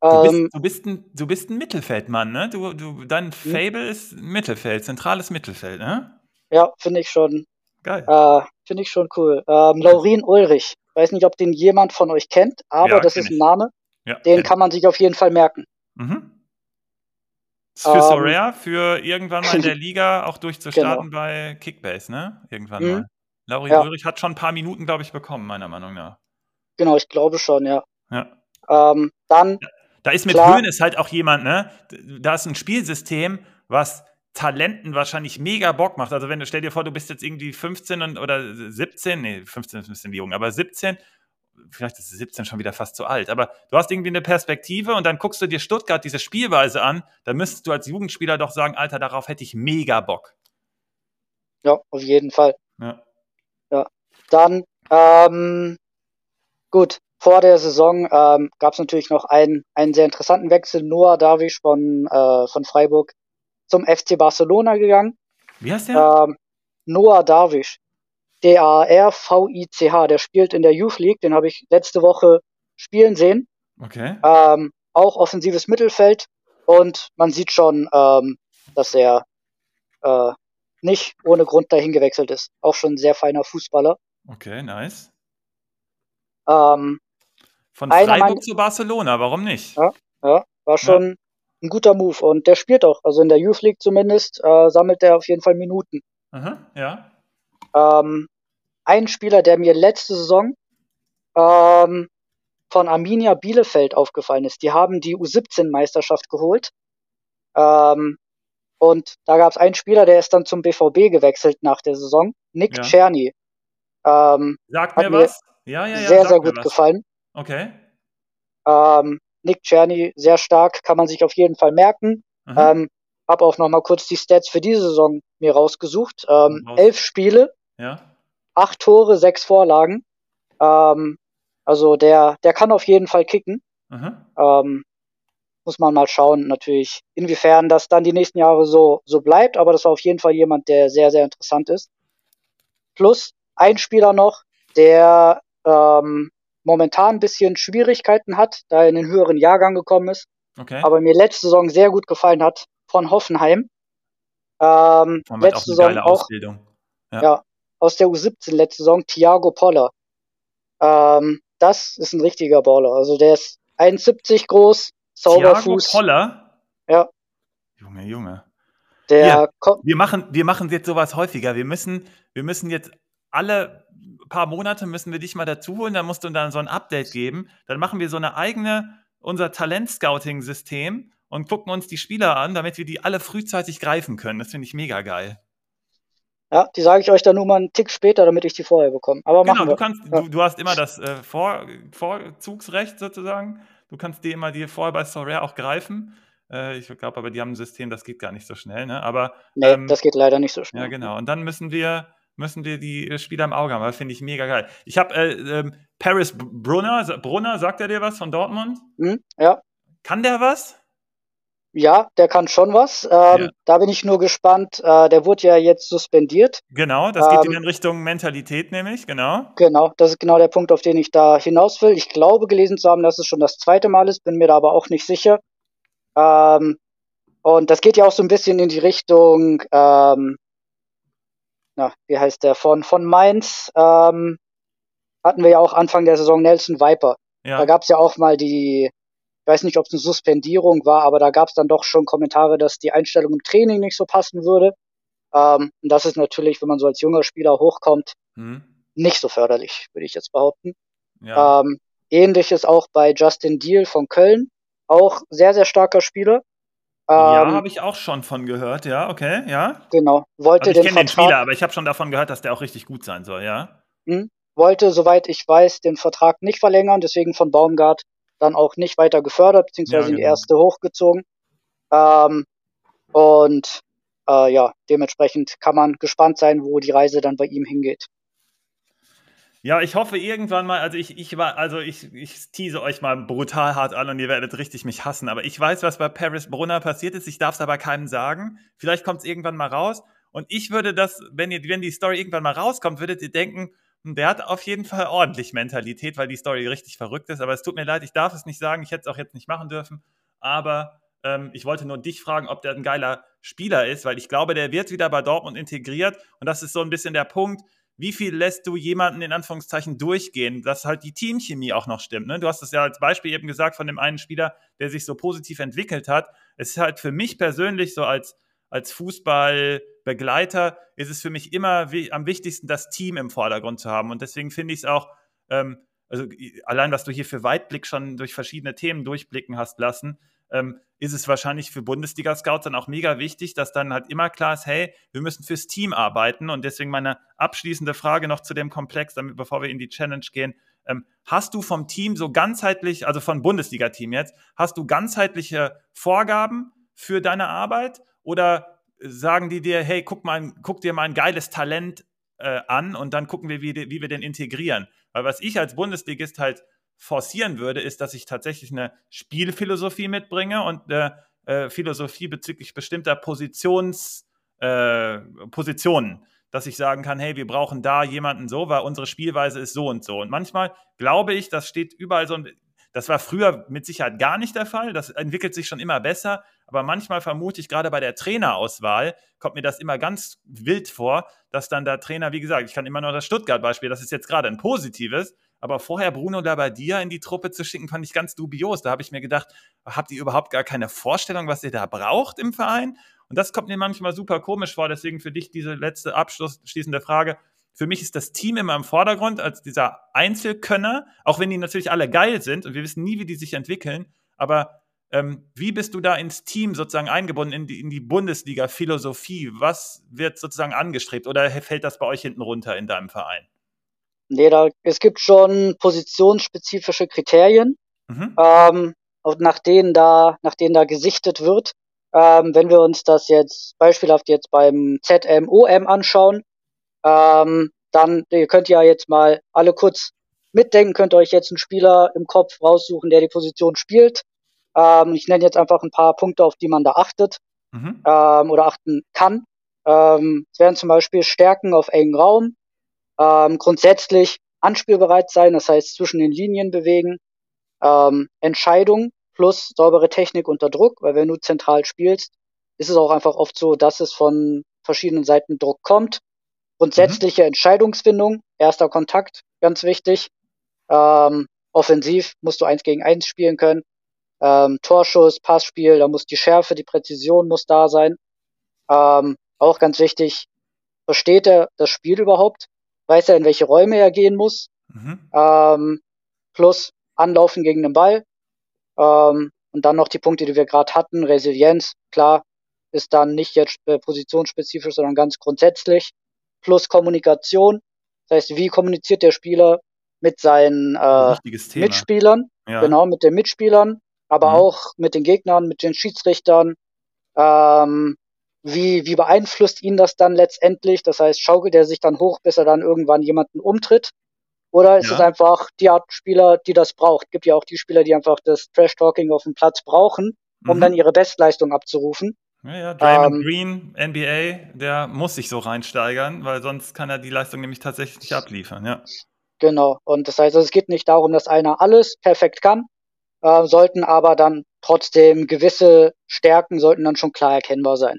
Du bist, ähm, du, bist ein, du bist ein Mittelfeldmann, ne? Du, du, dein hm? Fable ist Mittelfeld, zentrales Mittelfeld, ne? Ja, finde ich schon. Geil. Äh, Finde ich schon cool. Ähm, Laurin Ulrich. Weiß nicht, ob den jemand von euch kennt, aber ja, das ist ein Name. Ja, den kann man sich auf jeden Fall merken. Mhm. Ist für ähm, Sorare, für irgendwann mal in der Liga auch durchzustarten genau. bei Kickbase, ne? Irgendwann mhm. mal. Laurin ja. Ulrich hat schon ein paar Minuten, glaube ich, bekommen, meiner Meinung nach. Genau, ich glaube schon, ja. Ja. Ähm, dann. Da ist mit klar, Höhen ist halt auch jemand, ne? Da ist ein Spielsystem, was Talenten wahrscheinlich mega Bock macht. Also wenn du, stell dir vor, du bist jetzt irgendwie 15 und, oder 17, nee, 15 ist ein bisschen jung, aber 17, vielleicht ist 17 schon wieder fast zu alt, aber du hast irgendwie eine Perspektive und dann guckst du dir Stuttgart diese Spielweise an, dann müsstest du als Jugendspieler doch sagen, Alter, darauf hätte ich mega Bock. Ja, auf jeden Fall. Ja. Ja. Dann, ähm, gut, vor der Saison ähm, gab es natürlich noch einen, einen sehr interessanten Wechsel. Noah Davisch von, äh, von Freiburg zum FC Barcelona gegangen. Wie heißt der? Ähm, Noah Darwish. D-A-R-V-I-C-H. Der spielt in der Youth League. Den habe ich letzte Woche spielen sehen. Okay. Ähm, auch offensives Mittelfeld. Und man sieht schon, ähm, dass er äh, nicht ohne Grund dahin gewechselt ist. Auch schon ein sehr feiner Fußballer. Okay, nice. Ähm, Von Freiburg zu Barcelona, warum nicht? Ja, ja war schon ein guter Move. Und der spielt auch, also in der Youth League zumindest, äh, sammelt er auf jeden Fall Minuten. Aha, ja. Ähm, ein Spieler, der mir letzte Saison ähm, von Arminia Bielefeld aufgefallen ist. Die haben die U17-Meisterschaft geholt. Ähm, und da gab es einen Spieler, der ist dann zum BVB gewechselt nach der Saison. Nick ja. Czerny. Ähm, Sagt mir was? Ja, ja, ja. Sehr, sehr gut gefallen. Okay. Ähm, Nick Czerny sehr stark, kann man sich auf jeden Fall merken. Mhm. Ähm, habe auch noch mal kurz die Stats für diese Saison mir rausgesucht. Ähm, elf Spiele, ja. acht Tore, sechs Vorlagen. Ähm, also der, der kann auf jeden Fall kicken. Mhm. Ähm, muss man mal schauen, natürlich, inwiefern das dann die nächsten Jahre so, so bleibt. Aber das war auf jeden Fall jemand, der sehr, sehr interessant ist. Plus ein Spieler noch, der ähm, momentan ein bisschen Schwierigkeiten hat, da er in den höheren Jahrgang gekommen ist. Okay. Aber mir letzte Saison sehr gut gefallen hat von Hoffenheim. Ähm, letzte Saison auch, ja. ja. aus der U17 letzte Saison Thiago Poller. Ähm, das ist ein richtiger Baller. Also der ist 1,70 groß, Zauberfuß. Thiago Poller? Ja. Junge, Junge. Der ja, wir machen, wir machen jetzt sowas häufiger. Wir müssen, wir müssen jetzt alle paar Monate müssen wir dich mal dazu holen, dann musst du dann so ein Update geben. Dann machen wir so eine eigene, unser Talent-Scouting-System und gucken uns die Spieler an, damit wir die alle frühzeitig greifen können. Das finde ich mega geil. Ja, die sage ich euch dann nur mal einen Tick später, damit ich die vorher bekomme. Aber genau, machen wir. Du, kannst, ja. du, du, hast immer das äh, Vor, Vorzugsrecht sozusagen. Du kannst die immer die vorher bei Sorare auch greifen. Äh, ich glaube aber, die haben ein System, das geht gar nicht so schnell. Ne? Aber, nee, ähm, das geht leider nicht so schnell. Ja, genau. Und dann müssen wir müssen wir die Spieler im Auge haben. Das finde ich mega geil. Ich habe äh, äh, Paris Brunner, Brunner, sagt er dir was von Dortmund? Mhm, ja. Kann der was? Ja, der kann schon was. Ähm, ja. Da bin ich nur gespannt. Äh, der wurde ja jetzt suspendiert. Genau, das geht ähm, in Richtung Mentalität nämlich, genau. Genau, das ist genau der Punkt, auf den ich da hinaus will. Ich glaube gelesen zu haben, dass es schon das zweite Mal ist, bin mir da aber auch nicht sicher. Ähm, und das geht ja auch so ein bisschen in die Richtung, ähm, na, wie heißt der, von, von Mainz ähm, hatten wir ja auch Anfang der Saison Nelson Viper. Ja. Da gab es ja auch mal die, ich weiß nicht, ob es eine Suspendierung war, aber da gab es dann doch schon Kommentare, dass die Einstellung im Training nicht so passen würde. Ähm, und das ist natürlich, wenn man so als junger Spieler hochkommt, mhm. nicht so förderlich, würde ich jetzt behaupten. Ja. Ähm, ähnliches auch bei Justin Deal von Köln. Auch sehr, sehr starker Spieler. Ja, ähm, habe ich auch schon von gehört, ja, okay, ja. Genau. Wollte also ich kenne den Spieler, aber ich habe schon davon gehört, dass der auch richtig gut sein soll, ja. Hm, wollte, soweit ich weiß, den Vertrag nicht verlängern, deswegen von Baumgart dann auch nicht weiter gefördert, beziehungsweise ja, genau. die erste hochgezogen. Ähm, und äh, ja, dementsprechend kann man gespannt sein, wo die Reise dann bei ihm hingeht. Ja, ich hoffe irgendwann mal, also ich, ich war, also ich, ich tease euch mal brutal hart an und ihr werdet richtig mich hassen, aber ich weiß, was bei Paris Brunner passiert ist, ich darf es aber keinem sagen. Vielleicht kommt es irgendwann mal raus. Und ich würde das, wenn ihr, wenn die Story irgendwann mal rauskommt, würdet ihr denken, der hat auf jeden Fall ordentlich Mentalität, weil die Story richtig verrückt ist. Aber es tut mir leid, ich darf es nicht sagen. Ich hätte es auch jetzt nicht machen dürfen. Aber ähm, ich wollte nur dich fragen, ob der ein geiler Spieler ist, weil ich glaube, der wird wieder bei Dortmund integriert. Und das ist so ein bisschen der Punkt. Wie viel lässt du jemanden in Anführungszeichen durchgehen, dass halt die Teamchemie auch noch stimmt? Ne? Du hast es ja als Beispiel eben gesagt von dem einen Spieler, der sich so positiv entwickelt hat. Es ist halt für mich persönlich so als als Fußballbegleiter ist es für mich immer am wichtigsten, das Team im Vordergrund zu haben. Und deswegen finde ich es auch, ähm, also allein, was du hier für Weitblick schon durch verschiedene Themen durchblicken hast lassen, ähm, ist es wahrscheinlich für Bundesliga-Scouts dann auch mega wichtig, dass dann halt immer klar ist, hey, wir müssen fürs Team arbeiten. Und deswegen meine abschließende Frage noch zu dem Komplex, damit, bevor wir in die Challenge gehen. Ähm, hast du vom Team so ganzheitlich, also von Bundesliga-Team jetzt, hast du ganzheitliche Vorgaben für deine Arbeit? Oder sagen die dir, hey, guck, mal, guck dir mal ein geiles Talent äh, an und dann gucken wir, wie, wie wir den integrieren. Weil was ich als Bundesligist halt forcieren würde, ist, dass ich tatsächlich eine Spielphilosophie mitbringe und eine äh, Philosophie bezüglich bestimmter Positions, äh, Positionen. Dass ich sagen kann, hey, wir brauchen da jemanden so, weil unsere Spielweise ist so und so. Und manchmal glaube ich, das steht überall so das war früher mit Sicherheit gar nicht der Fall. Das entwickelt sich schon immer besser. Aber manchmal vermute ich, gerade bei der Trainerauswahl, kommt mir das immer ganz wild vor, dass dann der Trainer, wie gesagt, ich kann immer nur das Stuttgart-Beispiel, das ist jetzt gerade ein positives, aber vorher Bruno Labbadia in die Truppe zu schicken, fand ich ganz dubios. Da habe ich mir gedacht, habt ihr überhaupt gar keine Vorstellung, was ihr da braucht im Verein? Und das kommt mir manchmal super komisch vor. Deswegen für dich diese letzte abschließende Frage. Für mich ist das Team immer im Vordergrund als dieser Einzelkönner, auch wenn die natürlich alle geil sind und wir wissen nie, wie die sich entwickeln. Aber ähm, wie bist du da ins Team sozusagen eingebunden, in die, in die Bundesliga-Philosophie? Was wird sozusagen angestrebt oder fällt das bei euch hinten runter in deinem Verein? Nee, da, es gibt schon positionsspezifische Kriterien, mhm. ähm, nach denen da, nach denen da gesichtet wird. Ähm, wenn wir uns das jetzt beispielhaft jetzt beim ZMOM anschauen, ähm, dann, ihr könnt ja jetzt mal alle kurz mitdenken, könnt euch jetzt einen Spieler im Kopf raussuchen, der die Position spielt. Ähm, ich nenne jetzt einfach ein paar Punkte, auf die man da achtet mhm. ähm, oder achten kann. Ähm, es wären zum Beispiel Stärken auf engen Raum, ähm, grundsätzlich anspielbereit sein, das heißt zwischen den Linien bewegen, ähm, Entscheidung plus saubere Technik unter Druck, weil wenn du zentral spielst, ist es auch einfach oft so, dass es von verschiedenen Seiten Druck kommt Grundsätzliche mhm. Entscheidungsfindung, erster Kontakt, ganz wichtig. Ähm, offensiv musst du eins gegen eins spielen können. Ähm, Torschuss, Passspiel, da muss die Schärfe, die Präzision muss da sein. Ähm, auch ganz wichtig, versteht er das Spiel überhaupt? Weiß er, in welche Räume er gehen muss? Mhm. Ähm, plus Anlaufen gegen den Ball. Ähm, und dann noch die Punkte, die wir gerade hatten. Resilienz, klar, ist dann nicht jetzt äh, positionsspezifisch, sondern ganz grundsätzlich plus Kommunikation. Das heißt, wie kommuniziert der Spieler mit seinen äh, Mitspielern, ja. genau, mit den Mitspielern, aber mhm. auch mit den Gegnern, mit den Schiedsrichtern, ähm, wie, wie beeinflusst ihn das dann letztendlich? Das heißt, schaukelt er sich dann hoch, bis er dann irgendwann jemanden umtritt? Oder ist ja. es einfach die Art Spieler, die das braucht? Gibt ja auch die Spieler, die einfach das Trash-Talking auf dem Platz brauchen, um mhm. dann ihre Bestleistung abzurufen. Ja, ja, Draymond ähm, Green, NBA, der muss sich so reinsteigern, weil sonst kann er die Leistung nämlich tatsächlich nicht abliefern, ja. Genau. Und das heißt, es geht nicht darum, dass einer alles perfekt kann, äh, sollten aber dann trotzdem gewisse Stärken sollten dann schon klar erkennbar sein.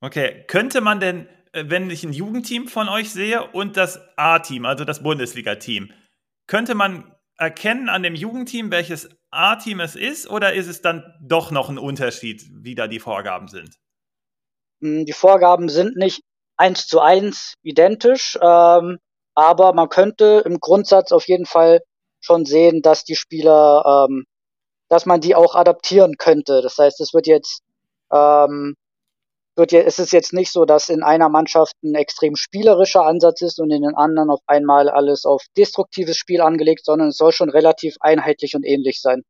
Okay, könnte man denn, äh, wenn ich ein Jugendteam von euch sehe und das A-Team, also das Bundesliga-Team, könnte man erkennen an dem Jugendteam, welches A-Team es ist, oder ist es dann doch noch ein Unterschied, wie da die Vorgaben sind? Hm, die Vorgaben sind nicht eins zu eins identisch, ähm, aber man könnte im Grundsatz auf jeden Fall schon sehen, dass die Spieler, ähm, dass man die auch adaptieren könnte. Das heißt, es wird jetzt ähm, wird ja, es ist jetzt nicht so, dass in einer Mannschaft ein extrem spielerischer Ansatz ist und in den anderen auf einmal alles auf destruktives Spiel angelegt, sondern es soll schon relativ einheitlich und ähnlich sein.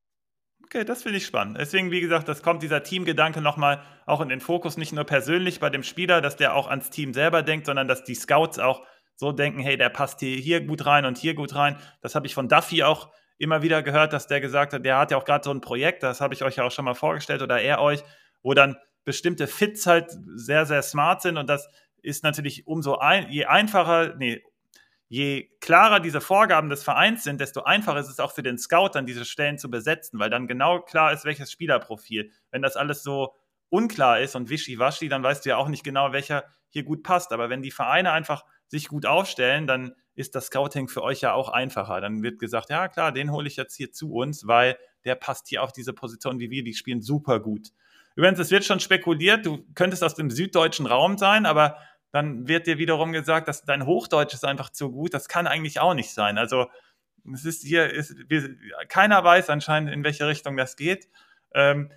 Okay, das finde ich spannend. Deswegen, wie gesagt, das kommt dieser Teamgedanke nochmal auch in den Fokus, nicht nur persönlich bei dem Spieler, dass der auch ans Team selber denkt, sondern dass die Scouts auch so denken, hey, der passt hier, hier gut rein und hier gut rein. Das habe ich von Duffy auch immer wieder gehört, dass der gesagt hat, der hat ja auch gerade so ein Projekt, das habe ich euch ja auch schon mal vorgestellt oder er euch, wo dann bestimmte Fits halt sehr, sehr smart sind und das ist natürlich umso ein, je einfacher, nee, je klarer diese Vorgaben des Vereins sind, desto einfacher ist es auch für den Scout, dann diese Stellen zu besetzen, weil dann genau klar ist, welches Spielerprofil. Wenn das alles so unklar ist und wischiwaschi, dann weißt du ja auch nicht genau, welcher hier gut passt. Aber wenn die Vereine einfach sich gut aufstellen, dann ist das Scouting für euch ja auch einfacher. Dann wird gesagt, ja klar, den hole ich jetzt hier zu uns, weil der passt hier auf diese Position, wie wir die spielen, super gut. Übrigens, es wird schon spekuliert, du könntest aus dem süddeutschen Raum sein, aber dann wird dir wiederum gesagt, dass dein Hochdeutsch ist einfach zu gut. Das kann eigentlich auch nicht sein. Also es ist hier, ist, wir, keiner weiß anscheinend, in welche Richtung das geht. Ähm,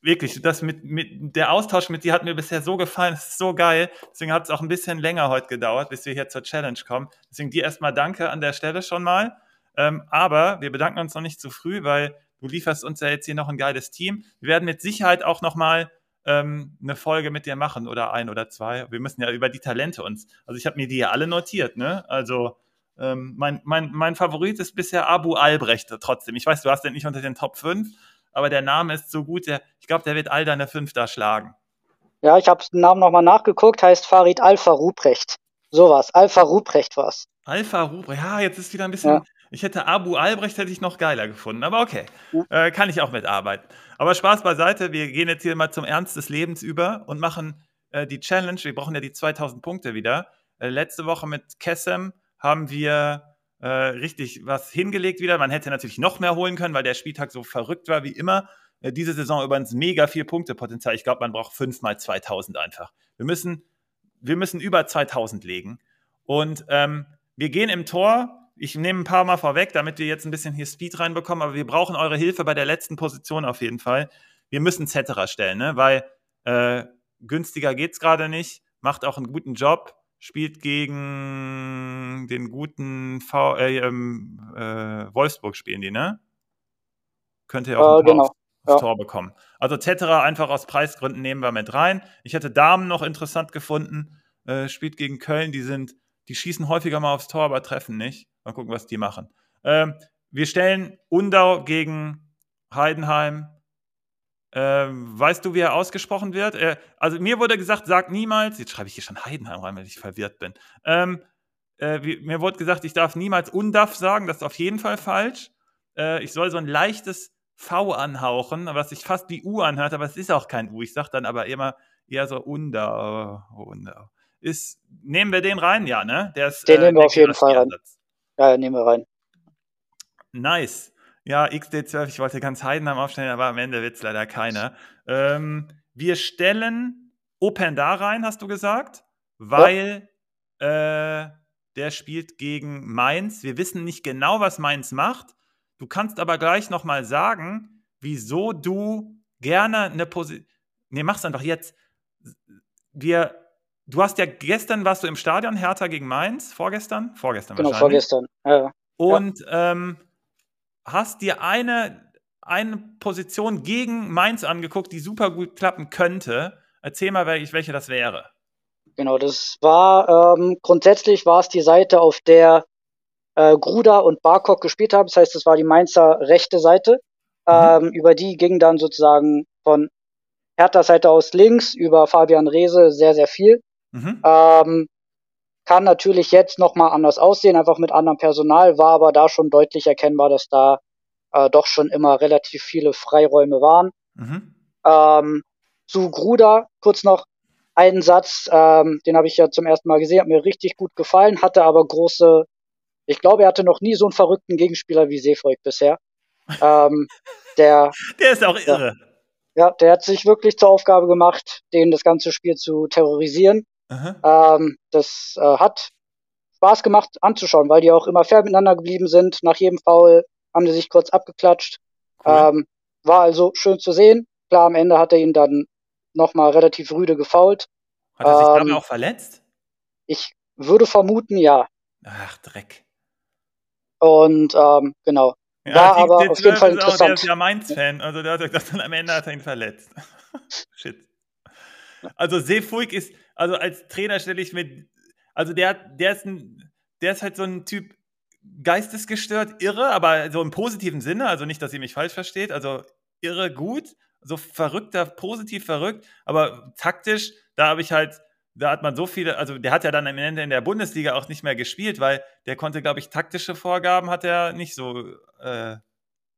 wirklich, das mit, mit, der Austausch mit dir hat mir bisher so gefallen, es ist so geil. Deswegen hat es auch ein bisschen länger heute gedauert, bis wir hier zur Challenge kommen. Deswegen dir erstmal danke an der Stelle schon mal. Ähm, aber wir bedanken uns noch nicht zu früh, weil du lieferst uns ja jetzt hier noch ein geiles Team. Wir werden mit Sicherheit auch nochmal ähm, eine Folge mit dir machen oder ein oder zwei. Wir müssen ja über die Talente uns. Also ich habe mir die ja alle notiert, ne? Also ähm, mein, mein, mein Favorit ist bisher Abu Albrecht trotzdem. Ich weiß, du hast den nicht unter den Top 5, aber der Name ist so gut, der, ich glaube, der wird all deine fünf da schlagen. Ja, ich habe den Namen nochmal nachgeguckt, heißt Farid Alpha Ruprecht. Sowas, Alpha Ruprecht war's. Alpha Ruprecht, ja, jetzt ist wieder ein bisschen, ja. Ich hätte Abu Albrecht hätte ich noch geiler gefunden, aber okay, ja. äh, kann ich auch mitarbeiten. Aber Spaß beiseite, wir gehen jetzt hier mal zum Ernst des Lebens über und machen äh, die Challenge. Wir brauchen ja die 2000 Punkte wieder. Äh, letzte Woche mit Kessem haben wir äh, richtig was hingelegt wieder. Man hätte natürlich noch mehr holen können, weil der Spieltag so verrückt war wie immer. Äh, diese Saison übrigens mega viel Punktepotenzial. Ich glaube, man braucht fünf mal 2000 einfach. Wir müssen, wir müssen über 2000 legen. Und ähm, wir gehen im Tor ich nehme ein paar Mal vorweg, damit wir jetzt ein bisschen hier Speed reinbekommen, aber wir brauchen eure Hilfe bei der letzten Position auf jeden Fall. Wir müssen Cetera stellen, ne? weil äh, günstiger geht es gerade nicht, macht auch einen guten Job, spielt gegen den guten v äh, ähm, äh, Wolfsburg spielen die, ne? Könnt ihr auch äh, genau. aufs, ja. Tor bekommen. Also Cetera einfach aus Preisgründen nehmen wir mit rein. Ich hätte Damen noch interessant gefunden, äh, spielt gegen Köln, die sind, die schießen häufiger mal aufs Tor, aber treffen nicht. Mal gucken, was die machen. Ähm, wir stellen Undau gegen Heidenheim. Ähm, weißt du, wie er ausgesprochen wird? Äh, also mir wurde gesagt, sag niemals, jetzt schreibe ich hier schon Heidenheim rein, weil ich verwirrt bin. Ähm, äh, wie, mir wurde gesagt, ich darf niemals Undaf sagen, das ist auf jeden Fall falsch. Äh, ich soll so ein leichtes V anhauchen, was sich fast wie U anhört, aber es ist auch kein U. Ich sage dann aber immer eher so Undau. Undau. Ist, nehmen wir den rein? Ja, ne? Der ist, den äh, nehmen wir auf jeden Fall rein. Ja, nehmen wir rein. Nice. Ja, XD12, ich wollte ganz Heidenheim aufstellen, aber am Ende wird es leider keiner. Ähm, wir stellen Open da rein, hast du gesagt, weil ja. äh, der spielt gegen Mainz. Wir wissen nicht genau, was Mainz macht. Du kannst aber gleich nochmal sagen, wieso du gerne eine Position. Nee, mach's einfach jetzt. Wir Du hast ja gestern warst du im Stadion Hertha gegen Mainz, vorgestern? Vorgestern genau, vorgestern. Ja. Und ja. Ähm, hast dir eine, eine Position gegen Mainz angeguckt, die super gut klappen könnte. Erzähl mal, welche das wäre. Genau, das war ähm, grundsätzlich war es die Seite, auf der äh, Gruda und Barkok gespielt haben. Das heißt, es war die Mainzer rechte Seite. Mhm. Ähm, über die ging dann sozusagen von Hertha Seite aus links über Fabian Reese sehr, sehr viel. Mhm. Ähm, kann natürlich jetzt nochmal anders aussehen, einfach mit anderem Personal, war aber da schon deutlich erkennbar, dass da äh, doch schon immer relativ viele Freiräume waren. Mhm. Ähm, zu Gruda kurz noch einen Satz, ähm, den habe ich ja zum ersten Mal gesehen, hat mir richtig gut gefallen, hatte aber große, ich glaube, er hatte noch nie so einen verrückten Gegenspieler wie Seefreud bisher. ähm, der, der ist auch irre. Ja, der hat sich wirklich zur Aufgabe gemacht, den das ganze Spiel zu terrorisieren. Ähm, das äh, hat Spaß gemacht anzuschauen, weil die auch immer fair miteinander geblieben sind. Nach jedem Foul haben sie sich kurz abgeklatscht. Cool. Ähm, war also schön zu sehen. Klar, am Ende hat er ihn dann nochmal relativ rüde gefault. Hat er sich ähm, dabei auch verletzt? Ich würde vermuten, ja. Ach, Dreck. Und ähm, genau. Ja, war die, aber auf jeden Fall interessant. Auch, der ist ja Mainz-Fan, also der hat gesagt, am Ende hat er ihn verletzt. Shit. Also Seefuig ist, also als Trainer stelle ich mir, also der, der ist ein, der ist halt so ein Typ geistesgestört, irre, aber so im positiven Sinne, also nicht, dass ihr mich falsch versteht, also irre gut, so verrückter, positiv verrückt, aber taktisch, da habe ich halt, da hat man so viele, also der hat ja dann am Ende in der Bundesliga auch nicht mehr gespielt, weil der konnte, glaube ich, taktische Vorgaben hat er nicht so äh,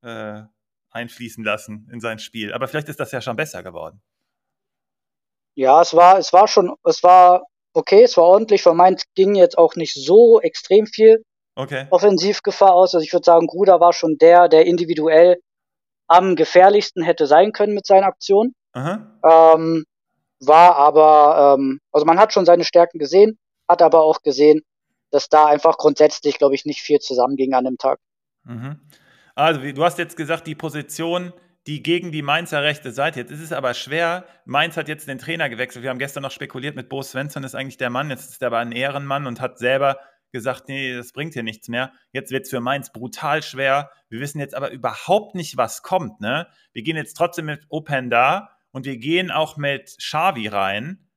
äh, einfließen lassen in sein Spiel. Aber vielleicht ist das ja schon besser geworden. Ja, es war, es war schon, es war okay, es war ordentlich. Von Mainz ging jetzt auch nicht so extrem viel okay. Offensivgefahr aus. Also ich würde sagen, Gruder war schon der, der individuell am gefährlichsten hätte sein können mit seinen Aktionen. Ähm, war aber, ähm, also man hat schon seine Stärken gesehen, hat aber auch gesehen, dass da einfach grundsätzlich, glaube ich, nicht viel zusammenging an dem Tag. Mhm. Also, du hast jetzt gesagt, die Position, die gegen die Mainzer rechte Seite. Jetzt ist es aber schwer. Mainz hat jetzt den Trainer gewechselt. Wir haben gestern noch spekuliert mit Bo Svensson, ist eigentlich der Mann. Jetzt ist er aber ein Ehrenmann und hat selber gesagt, nee, das bringt hier nichts mehr. Jetzt wird es für Mainz brutal schwer. Wir wissen jetzt aber überhaupt nicht, was kommt. Ne? Wir gehen jetzt trotzdem mit Open da und wir gehen auch mit Xavi rein,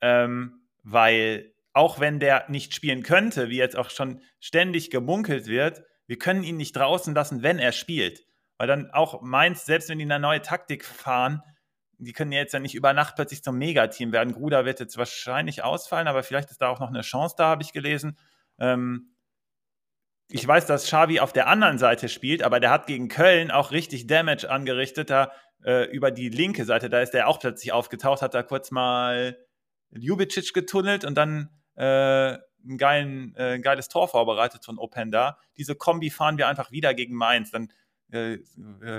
ähm, weil auch wenn der nicht spielen könnte, wie jetzt auch schon ständig gemunkelt wird, wir können ihn nicht draußen lassen, wenn er spielt. Weil dann auch Mainz, selbst wenn die eine neue Taktik fahren, die können ja jetzt ja nicht über Nacht plötzlich zum Megateam werden. Gruda wird jetzt wahrscheinlich ausfallen, aber vielleicht ist da auch noch eine Chance da, habe ich gelesen. Ähm, ich weiß, dass Xavi auf der anderen Seite spielt, aber der hat gegen Köln auch richtig Damage angerichtet, da äh, über die linke Seite, da ist der auch plötzlich aufgetaucht, hat da kurz mal Ljubicic getunnelt und dann äh, ein, geilen, äh, ein geiles Tor vorbereitet von Openda. Diese Kombi fahren wir einfach wieder gegen Mainz, dann äh,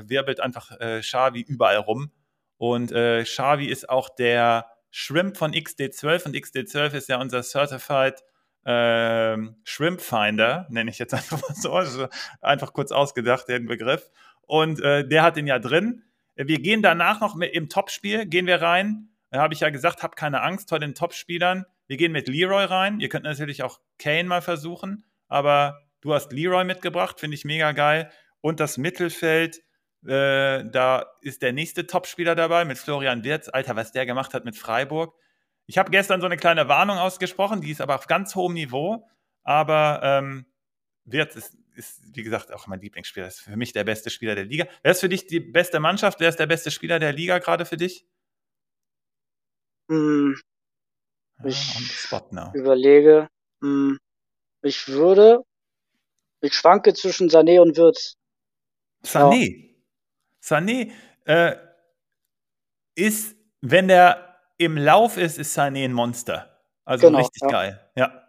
wirbelt einfach äh, Xavi überall rum und äh, Xavi ist auch der Shrimp von XD12 und XD12 ist ja unser Certified ähm, Shrimp Finder, nenne ich jetzt einfach mal so, also einfach kurz ausgedacht, den Begriff. Und äh, der hat den ja drin. Wir gehen danach noch mit, im Topspiel, gehen wir rein. Da habe ich ja gesagt, habt keine Angst vor den Topspielern. Wir gehen mit Leroy rein. Ihr könnt natürlich auch Kane mal versuchen, aber du hast Leroy mitgebracht, finde ich mega geil. Und das Mittelfeld, äh, da ist der nächste Topspieler dabei mit Florian Wirz. Alter, was der gemacht hat mit Freiburg. Ich habe gestern so eine kleine Warnung ausgesprochen, die ist aber auf ganz hohem Niveau. Aber ähm, Wirtz ist, ist, wie gesagt, auch mein Lieblingsspieler. Ist für mich der beste Spieler der Liga. Wer ist für dich die beste Mannschaft? Wer ist der beste Spieler der Liga gerade für dich? Hm. Ich ah, überlege. Hm. Ich würde. Ich schwanke zwischen Sané und Wirtz. Sané. Sané äh, ist, wenn der im Lauf ist, ist Sané ein Monster. Also genau, richtig ja. geil. Ja,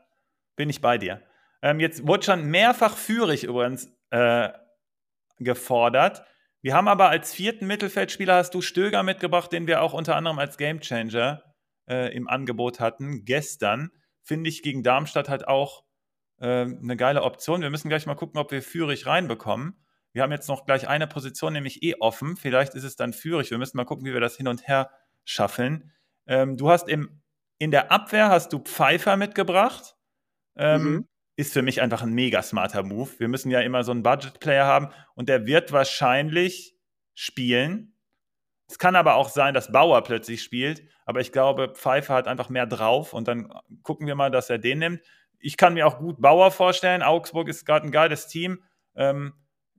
bin ich bei dir. Ähm, jetzt wurde schon mehrfach Führig übrigens äh, gefordert. Wir haben aber als vierten Mittelfeldspieler hast du Stöger mitgebracht, den wir auch unter anderem als Gamechanger äh, im Angebot hatten. Gestern finde ich gegen Darmstadt halt auch äh, eine geile Option. Wir müssen gleich mal gucken, ob wir Führig reinbekommen. Wir haben jetzt noch gleich eine Position, nämlich eh offen. Vielleicht ist es dann Führig. Wir müssen mal gucken, wie wir das hin und her schaffeln. Ähm, du hast im, in der Abwehr hast du Pfeiffer mitgebracht. Ähm, mhm. Ist für mich einfach ein mega smarter Move. Wir müssen ja immer so einen Budget-Player haben und der wird wahrscheinlich spielen. Es kann aber auch sein, dass Bauer plötzlich spielt, aber ich glaube, Pfeiffer hat einfach mehr drauf und dann gucken wir mal, dass er den nimmt. Ich kann mir auch gut Bauer vorstellen. Augsburg ist gerade ein geiles Team. Ähm,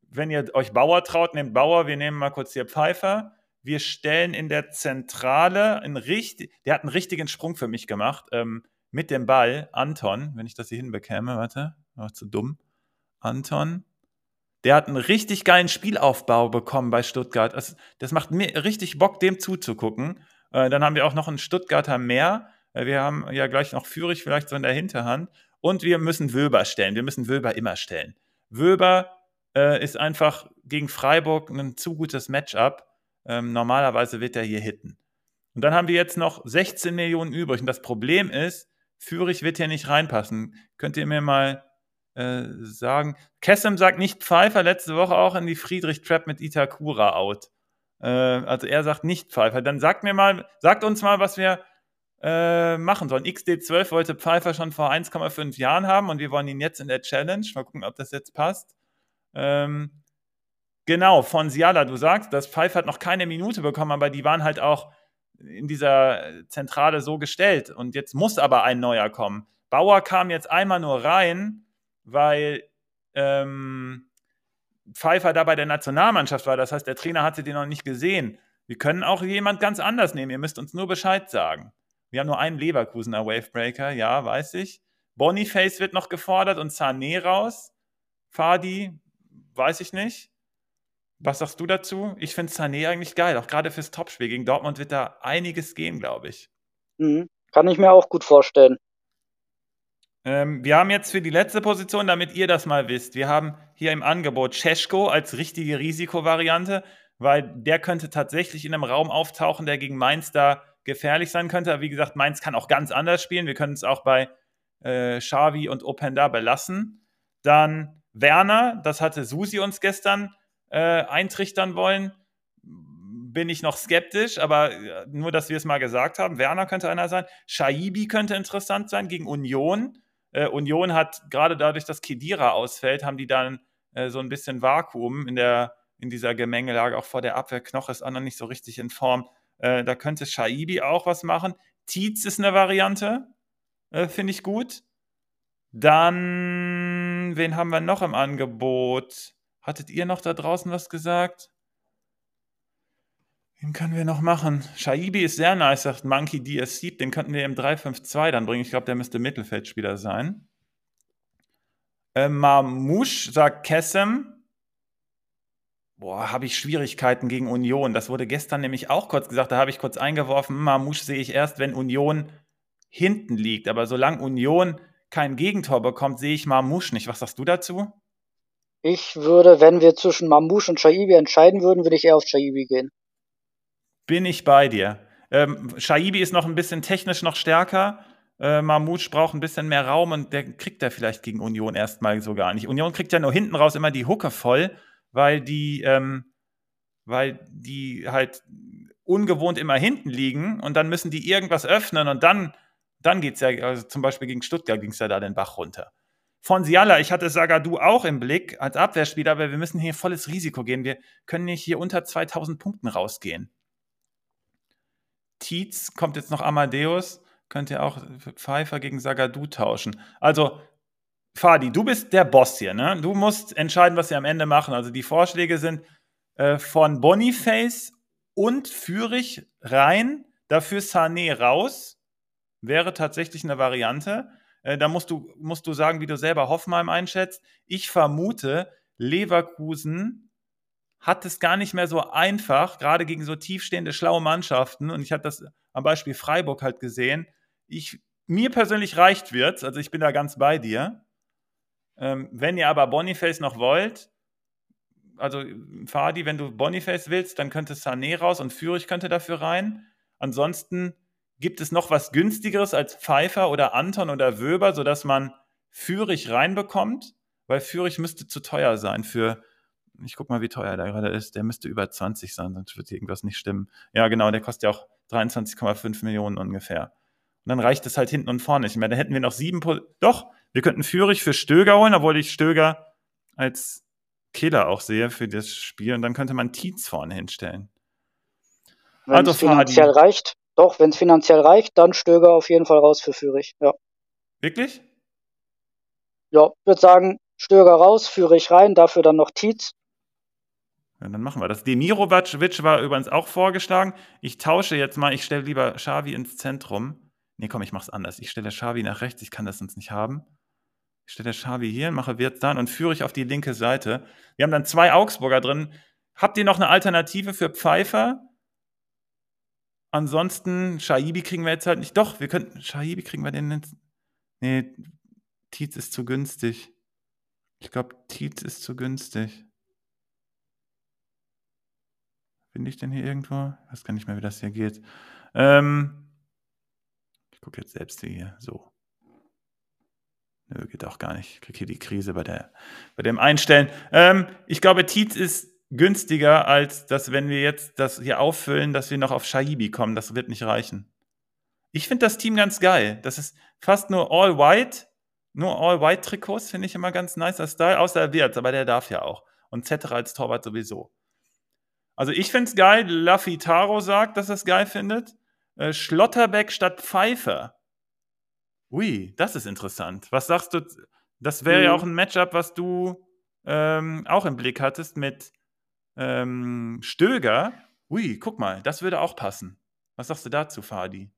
wenn ihr euch Bauer traut, nehmt Bauer. Wir nehmen mal kurz hier Pfeiffer. Wir stellen in der Zentrale einen richtig, der hat einen richtigen Sprung für mich gemacht. Ähm, mit dem Ball, Anton, wenn ich das hier hinbekäme, warte, war zu dumm. Anton, der hat einen richtig geilen Spielaufbau bekommen bei Stuttgart. Das, das macht mir richtig Bock, dem zuzugucken. Äh, dann haben wir auch noch einen Stuttgarter mehr. Äh, wir haben ja gleich noch Führig vielleicht so in der Hinterhand. Und wir müssen Wöber stellen. Wir müssen Wöber immer stellen. Wöber äh, ist einfach gegen Freiburg ein zu gutes Matchup. Ähm, normalerweise wird er hier hitten. Und dann haben wir jetzt noch 16 Millionen übrig. Und das Problem ist, Führig wird hier nicht reinpassen. Könnt ihr mir mal äh, sagen? Kessem sagt nicht Pfeiffer, letzte Woche auch in die Friedrich-Trap mit Itakura out. Äh, also er sagt nicht Pfeiffer. Dann sagt mir mal, sagt uns mal, was wir äh, machen sollen. XD12 wollte Pfeiffer schon vor 1,5 Jahren haben und wir wollen ihn jetzt in der Challenge. Mal gucken, ob das jetzt passt. Ähm, genau, von Siala, du sagst, dass Pfeiffer hat noch keine Minute bekommen, aber die waren halt auch in dieser Zentrale so gestellt. Und jetzt muss aber ein neuer kommen. Bauer kam jetzt einmal nur rein, weil ähm, Pfeiffer da bei der Nationalmannschaft war. Das heißt, der Trainer hatte den noch nicht gesehen. Wir können auch jemand ganz anders nehmen. Ihr müsst uns nur Bescheid sagen. Wir haben nur einen Leverkusener Wavebreaker, ja, weiß ich. Boniface wird noch gefordert und Sané raus. Fadi, weiß ich nicht. Was sagst du dazu? Ich finde Sané eigentlich geil, auch gerade fürs Topspiel. Gegen Dortmund wird da einiges gehen, glaube ich. Mhm. Kann ich mir auch gut vorstellen. Ähm, wir haben jetzt für die letzte Position, damit ihr das mal wisst, wir haben hier im Angebot Cesko als richtige Risikovariante, weil der könnte tatsächlich in einem Raum auftauchen, der gegen Mainz da gefährlich sein könnte. Aber wie gesagt, Mainz kann auch ganz anders spielen. Wir können es auch bei äh, Xavi und Openda belassen. Dann Werner, das hatte Susi uns gestern äh, eintrichtern wollen, bin ich noch skeptisch, aber äh, nur, dass wir es mal gesagt haben. Werner könnte einer sein. Shaibi könnte interessant sein gegen Union. Äh, Union hat gerade dadurch, dass Kedira ausfällt, haben die dann äh, so ein bisschen Vakuum in, der, in dieser Gemengelage. Auch vor der Abwehr. Knoch ist auch noch nicht so richtig in Form. Äh, da könnte Shaibi auch was machen. Tietz ist eine Variante. Äh, finde ich gut. Dann, wen haben wir noch im Angebot? Hattet ihr noch da draußen was gesagt? Wen können wir noch machen? Shaibi ist sehr nice, sagt Monkey DSC. Den könnten wir im 3-5-2 dann bringen. Ich glaube, der müsste Mittelfeldspieler sein. Äh, Mamouche sagt Kessem. Boah, habe ich Schwierigkeiten gegen Union. Das wurde gestern nämlich auch kurz gesagt. Da habe ich kurz eingeworfen, Mamouche sehe ich erst, wenn Union hinten liegt. Aber solange Union kein Gegentor bekommt, sehe ich Mamouche nicht. Was sagst du dazu? Ich würde, wenn wir zwischen Mamouche und Shaibi entscheiden würden, würde ich eher auf Shaibi gehen. Bin ich bei dir. Ähm, Shaibi ist noch ein bisschen technisch noch stärker. Äh, Mamouche braucht ein bisschen mehr Raum und der kriegt er vielleicht gegen Union erstmal so gar nicht. Union kriegt ja nur hinten raus immer die Hucke voll, weil die, ähm, weil die halt ungewohnt immer hinten liegen und dann müssen die irgendwas öffnen und dann, dann geht es ja, also zum Beispiel gegen Stuttgart ging es ja da den Bach runter von Siala, ich hatte Sagadu auch im Blick als Abwehrspieler, aber wir müssen hier volles Risiko gehen. Wir können nicht hier unter 2000 Punkten rausgehen. Tietz kommt jetzt noch Amadeus, könnt ihr auch Pfeiffer gegen Sagadu tauschen. Also, Fadi, du bist der Boss hier, ne? Du musst entscheiden, was wir am Ende machen. Also, die Vorschläge sind äh, von Boniface und Fürich rein, dafür Sané raus. Wäre tatsächlich eine Variante. Äh, da musst du, musst du sagen, wie du selber Hoffenheim einschätzt. Ich vermute, Leverkusen hat es gar nicht mehr so einfach, gerade gegen so tiefstehende, schlaue Mannschaften. Und ich habe das am Beispiel Freiburg halt gesehen. Ich, mir persönlich reicht wird's, also ich bin da ganz bei dir. Ähm, wenn ihr aber Boniface noch wollt, also Fadi, wenn du Boniface willst, dann könnte Sané raus und Fürich könnte dafür rein. Ansonsten Gibt es noch was günstigeres als Pfeiffer oder Anton oder Wöber, sodass man Fürich reinbekommt? Weil Fürich müsste zu teuer sein für, ich guck mal, wie teuer der gerade ist. Der müsste über 20 sein, sonst wird irgendwas nicht stimmen. Ja, genau, der kostet ja auch 23,5 Millionen ungefähr. Und dann reicht es halt hinten und vorne nicht mehr. Da hätten wir noch sieben. Po Doch, wir könnten Fürich für Stöger holen, obwohl ich Stöger als Killer auch sehe für das Spiel. Und dann könnte man Tietz vorne hinstellen. Wenn also es finanziell reicht, doch, wenn es finanziell reicht, dann Stöger auf jeden Fall raus für Fürich, ja. Wirklich? Ja, ich würde sagen, Stöger raus, Fürich rein, dafür dann noch Tietz. Ja, dann machen wir das. Demirovac war übrigens auch vorgeschlagen. Ich tausche jetzt mal, ich stelle lieber Xavi ins Zentrum. Nee, komm, ich mach's anders. Ich stelle Xavi nach rechts, ich kann das sonst nicht haben. Ich stelle Xavi hier, mache Wirtz dann und führe ich auf die linke Seite. Wir haben dann zwei Augsburger drin. Habt ihr noch eine Alternative für Pfeiffer? Ansonsten, Shaibi kriegen wir jetzt halt nicht. Doch, wir könnten. Shaibi kriegen wir den jetzt. Nee, Tietz ist zu günstig. Ich glaube, Tietz ist zu günstig. Finde ich denn hier irgendwo? Ich weiß gar nicht mehr, wie das hier geht. Ähm, ich gucke jetzt selbst hier. So. Nö, geht auch gar nicht. Ich kriege hier die Krise bei, der, bei dem Einstellen. Ähm, ich glaube, Tietz ist günstiger, als dass, wenn wir jetzt das hier auffüllen, dass wir noch auf Shaibi kommen. Das wird nicht reichen. Ich finde das Team ganz geil. Das ist fast nur all white. Nur all white Trikots finde ich immer ganz nicer Style, außer Wirtz, aber der darf ja auch. Und Zetterer als Torwart sowieso. Also ich finde es geil. Laffitaro sagt, dass er es geil findet. Äh, Schlotterbeck statt Pfeiffer. Ui, das ist interessant. Was sagst du? Das wäre mhm. ja auch ein Matchup, was du ähm, auch im Blick hattest mit ähm, Stöger. Ui, guck mal, das würde auch passen. Was sagst du dazu, Fadi?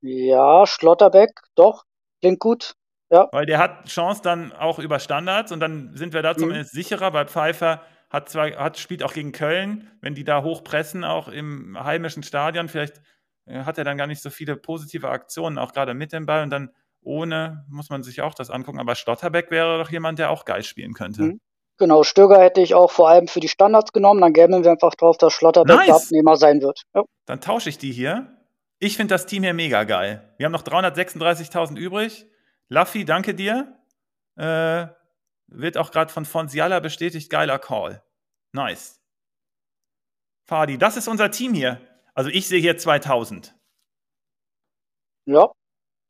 Ja, Schlotterbeck, doch, klingt gut. Ja. Weil der hat Chance dann auch über Standards und dann sind wir da mhm. zumindest sicherer, weil Pfeiffer hat zwar, hat, spielt auch gegen Köln, wenn die da hochpressen, auch im heimischen Stadion, vielleicht äh, hat er dann gar nicht so viele positive Aktionen, auch gerade mit dem Ball und dann ohne muss man sich auch das angucken. Aber Stotterbeck wäre doch jemand, der auch geil spielen könnte. Mhm. Genau, Stöger hätte ich auch vor allem für die Standards genommen. Dann gäben wir einfach drauf, dass Schlotterbeck nice. der Abnehmer sein wird. Ja. Dann tausche ich die hier. Ich finde das Team hier mega geil. Wir haben noch 336.000 übrig. Laffy, danke dir. Äh, wird auch gerade von Fonsiala bestätigt. Geiler Call. Nice. Fadi, das ist unser Team hier. Also ich sehe hier 2000. Ja,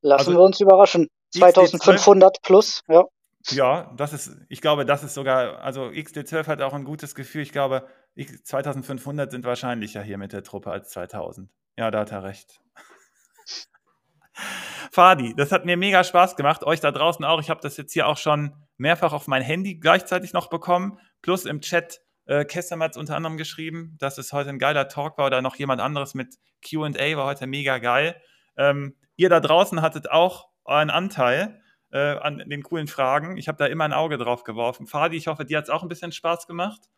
lassen also, wir uns überraschen. 2500 plus, ja. Ja, das ist, ich glaube, das ist sogar, also XD12 hat auch ein gutes Gefühl. Ich glaube, 2500 sind wahrscheinlicher hier mit der Truppe als 2000. Ja, da hat er recht. Fadi, das hat mir mega Spaß gemacht. Euch da draußen auch. Ich habe das jetzt hier auch schon mehrfach auf mein Handy gleichzeitig noch bekommen. Plus im Chat äh, Kessam hat es unter anderem geschrieben, dass es heute ein geiler Talk war oder noch jemand anderes mit QA war heute mega geil. Ähm, ihr da draußen hattet auch einen Anteil äh, an den coolen Fragen. Ich habe da immer ein Auge drauf geworfen. Fadi, ich hoffe, dir hat es auch ein bisschen Spaß gemacht.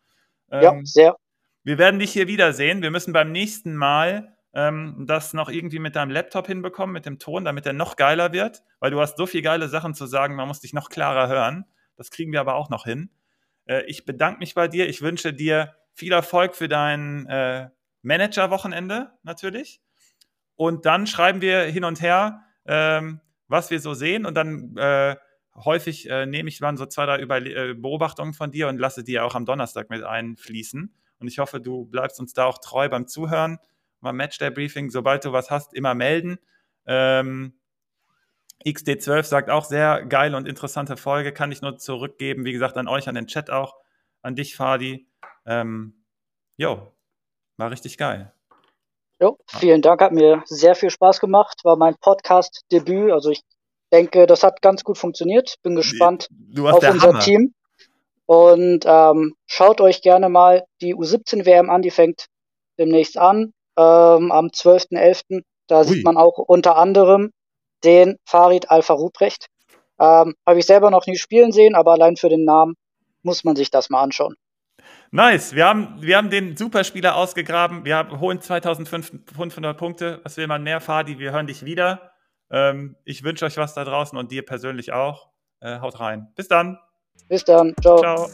Ähm, ja, sehr. Wir werden dich hier wiedersehen. Wir müssen beim nächsten Mal ähm, das noch irgendwie mit deinem Laptop hinbekommen, mit dem Ton, damit er noch geiler wird, weil du hast so viele geile Sachen zu sagen, man muss dich noch klarer hören. Das kriegen wir aber auch noch hin. Äh, ich bedanke mich bei dir. Ich wünsche dir viel Erfolg für dein äh, Manager-Wochenende natürlich. Und dann schreiben wir hin und her, ähm, was wir so sehen und dann äh, häufig äh, nehme ich dann so zwei, drei Über äh, Beobachtungen von dir und lasse die auch am Donnerstag mit einfließen. Und ich hoffe, du bleibst uns da auch treu beim Zuhören, beim Matchday-Briefing. Sobald du was hast, immer melden. Ähm, XD12 sagt auch sehr geile und interessante Folge, kann ich nur zurückgeben. Wie gesagt, an euch, an den Chat auch, an dich, Fadi. Ähm, jo, war richtig geil. Jo, vielen Dank, hat mir sehr viel Spaß gemacht. War mein Podcast-Debüt. Also ich denke, das hat ganz gut funktioniert. Bin gespannt auf unser Hammer. Team. Und ähm, schaut euch gerne mal die U17 WM an, die fängt demnächst an, ähm, am 12.11. Da Ui. sieht man auch unter anderem den Farid Alpha Ruprecht. Ähm, Habe ich selber noch nie spielen sehen, aber allein für den Namen muss man sich das mal anschauen. Nice. Wir haben, wir haben den Superspieler ausgegraben. Wir haben, holen 2500 Punkte. Was will man mehr, Fadi? Wir hören dich wieder. Ähm, ich wünsche euch was da draußen und dir persönlich auch. Äh, haut rein. Bis dann. Bis dann. Ciao. Ciao.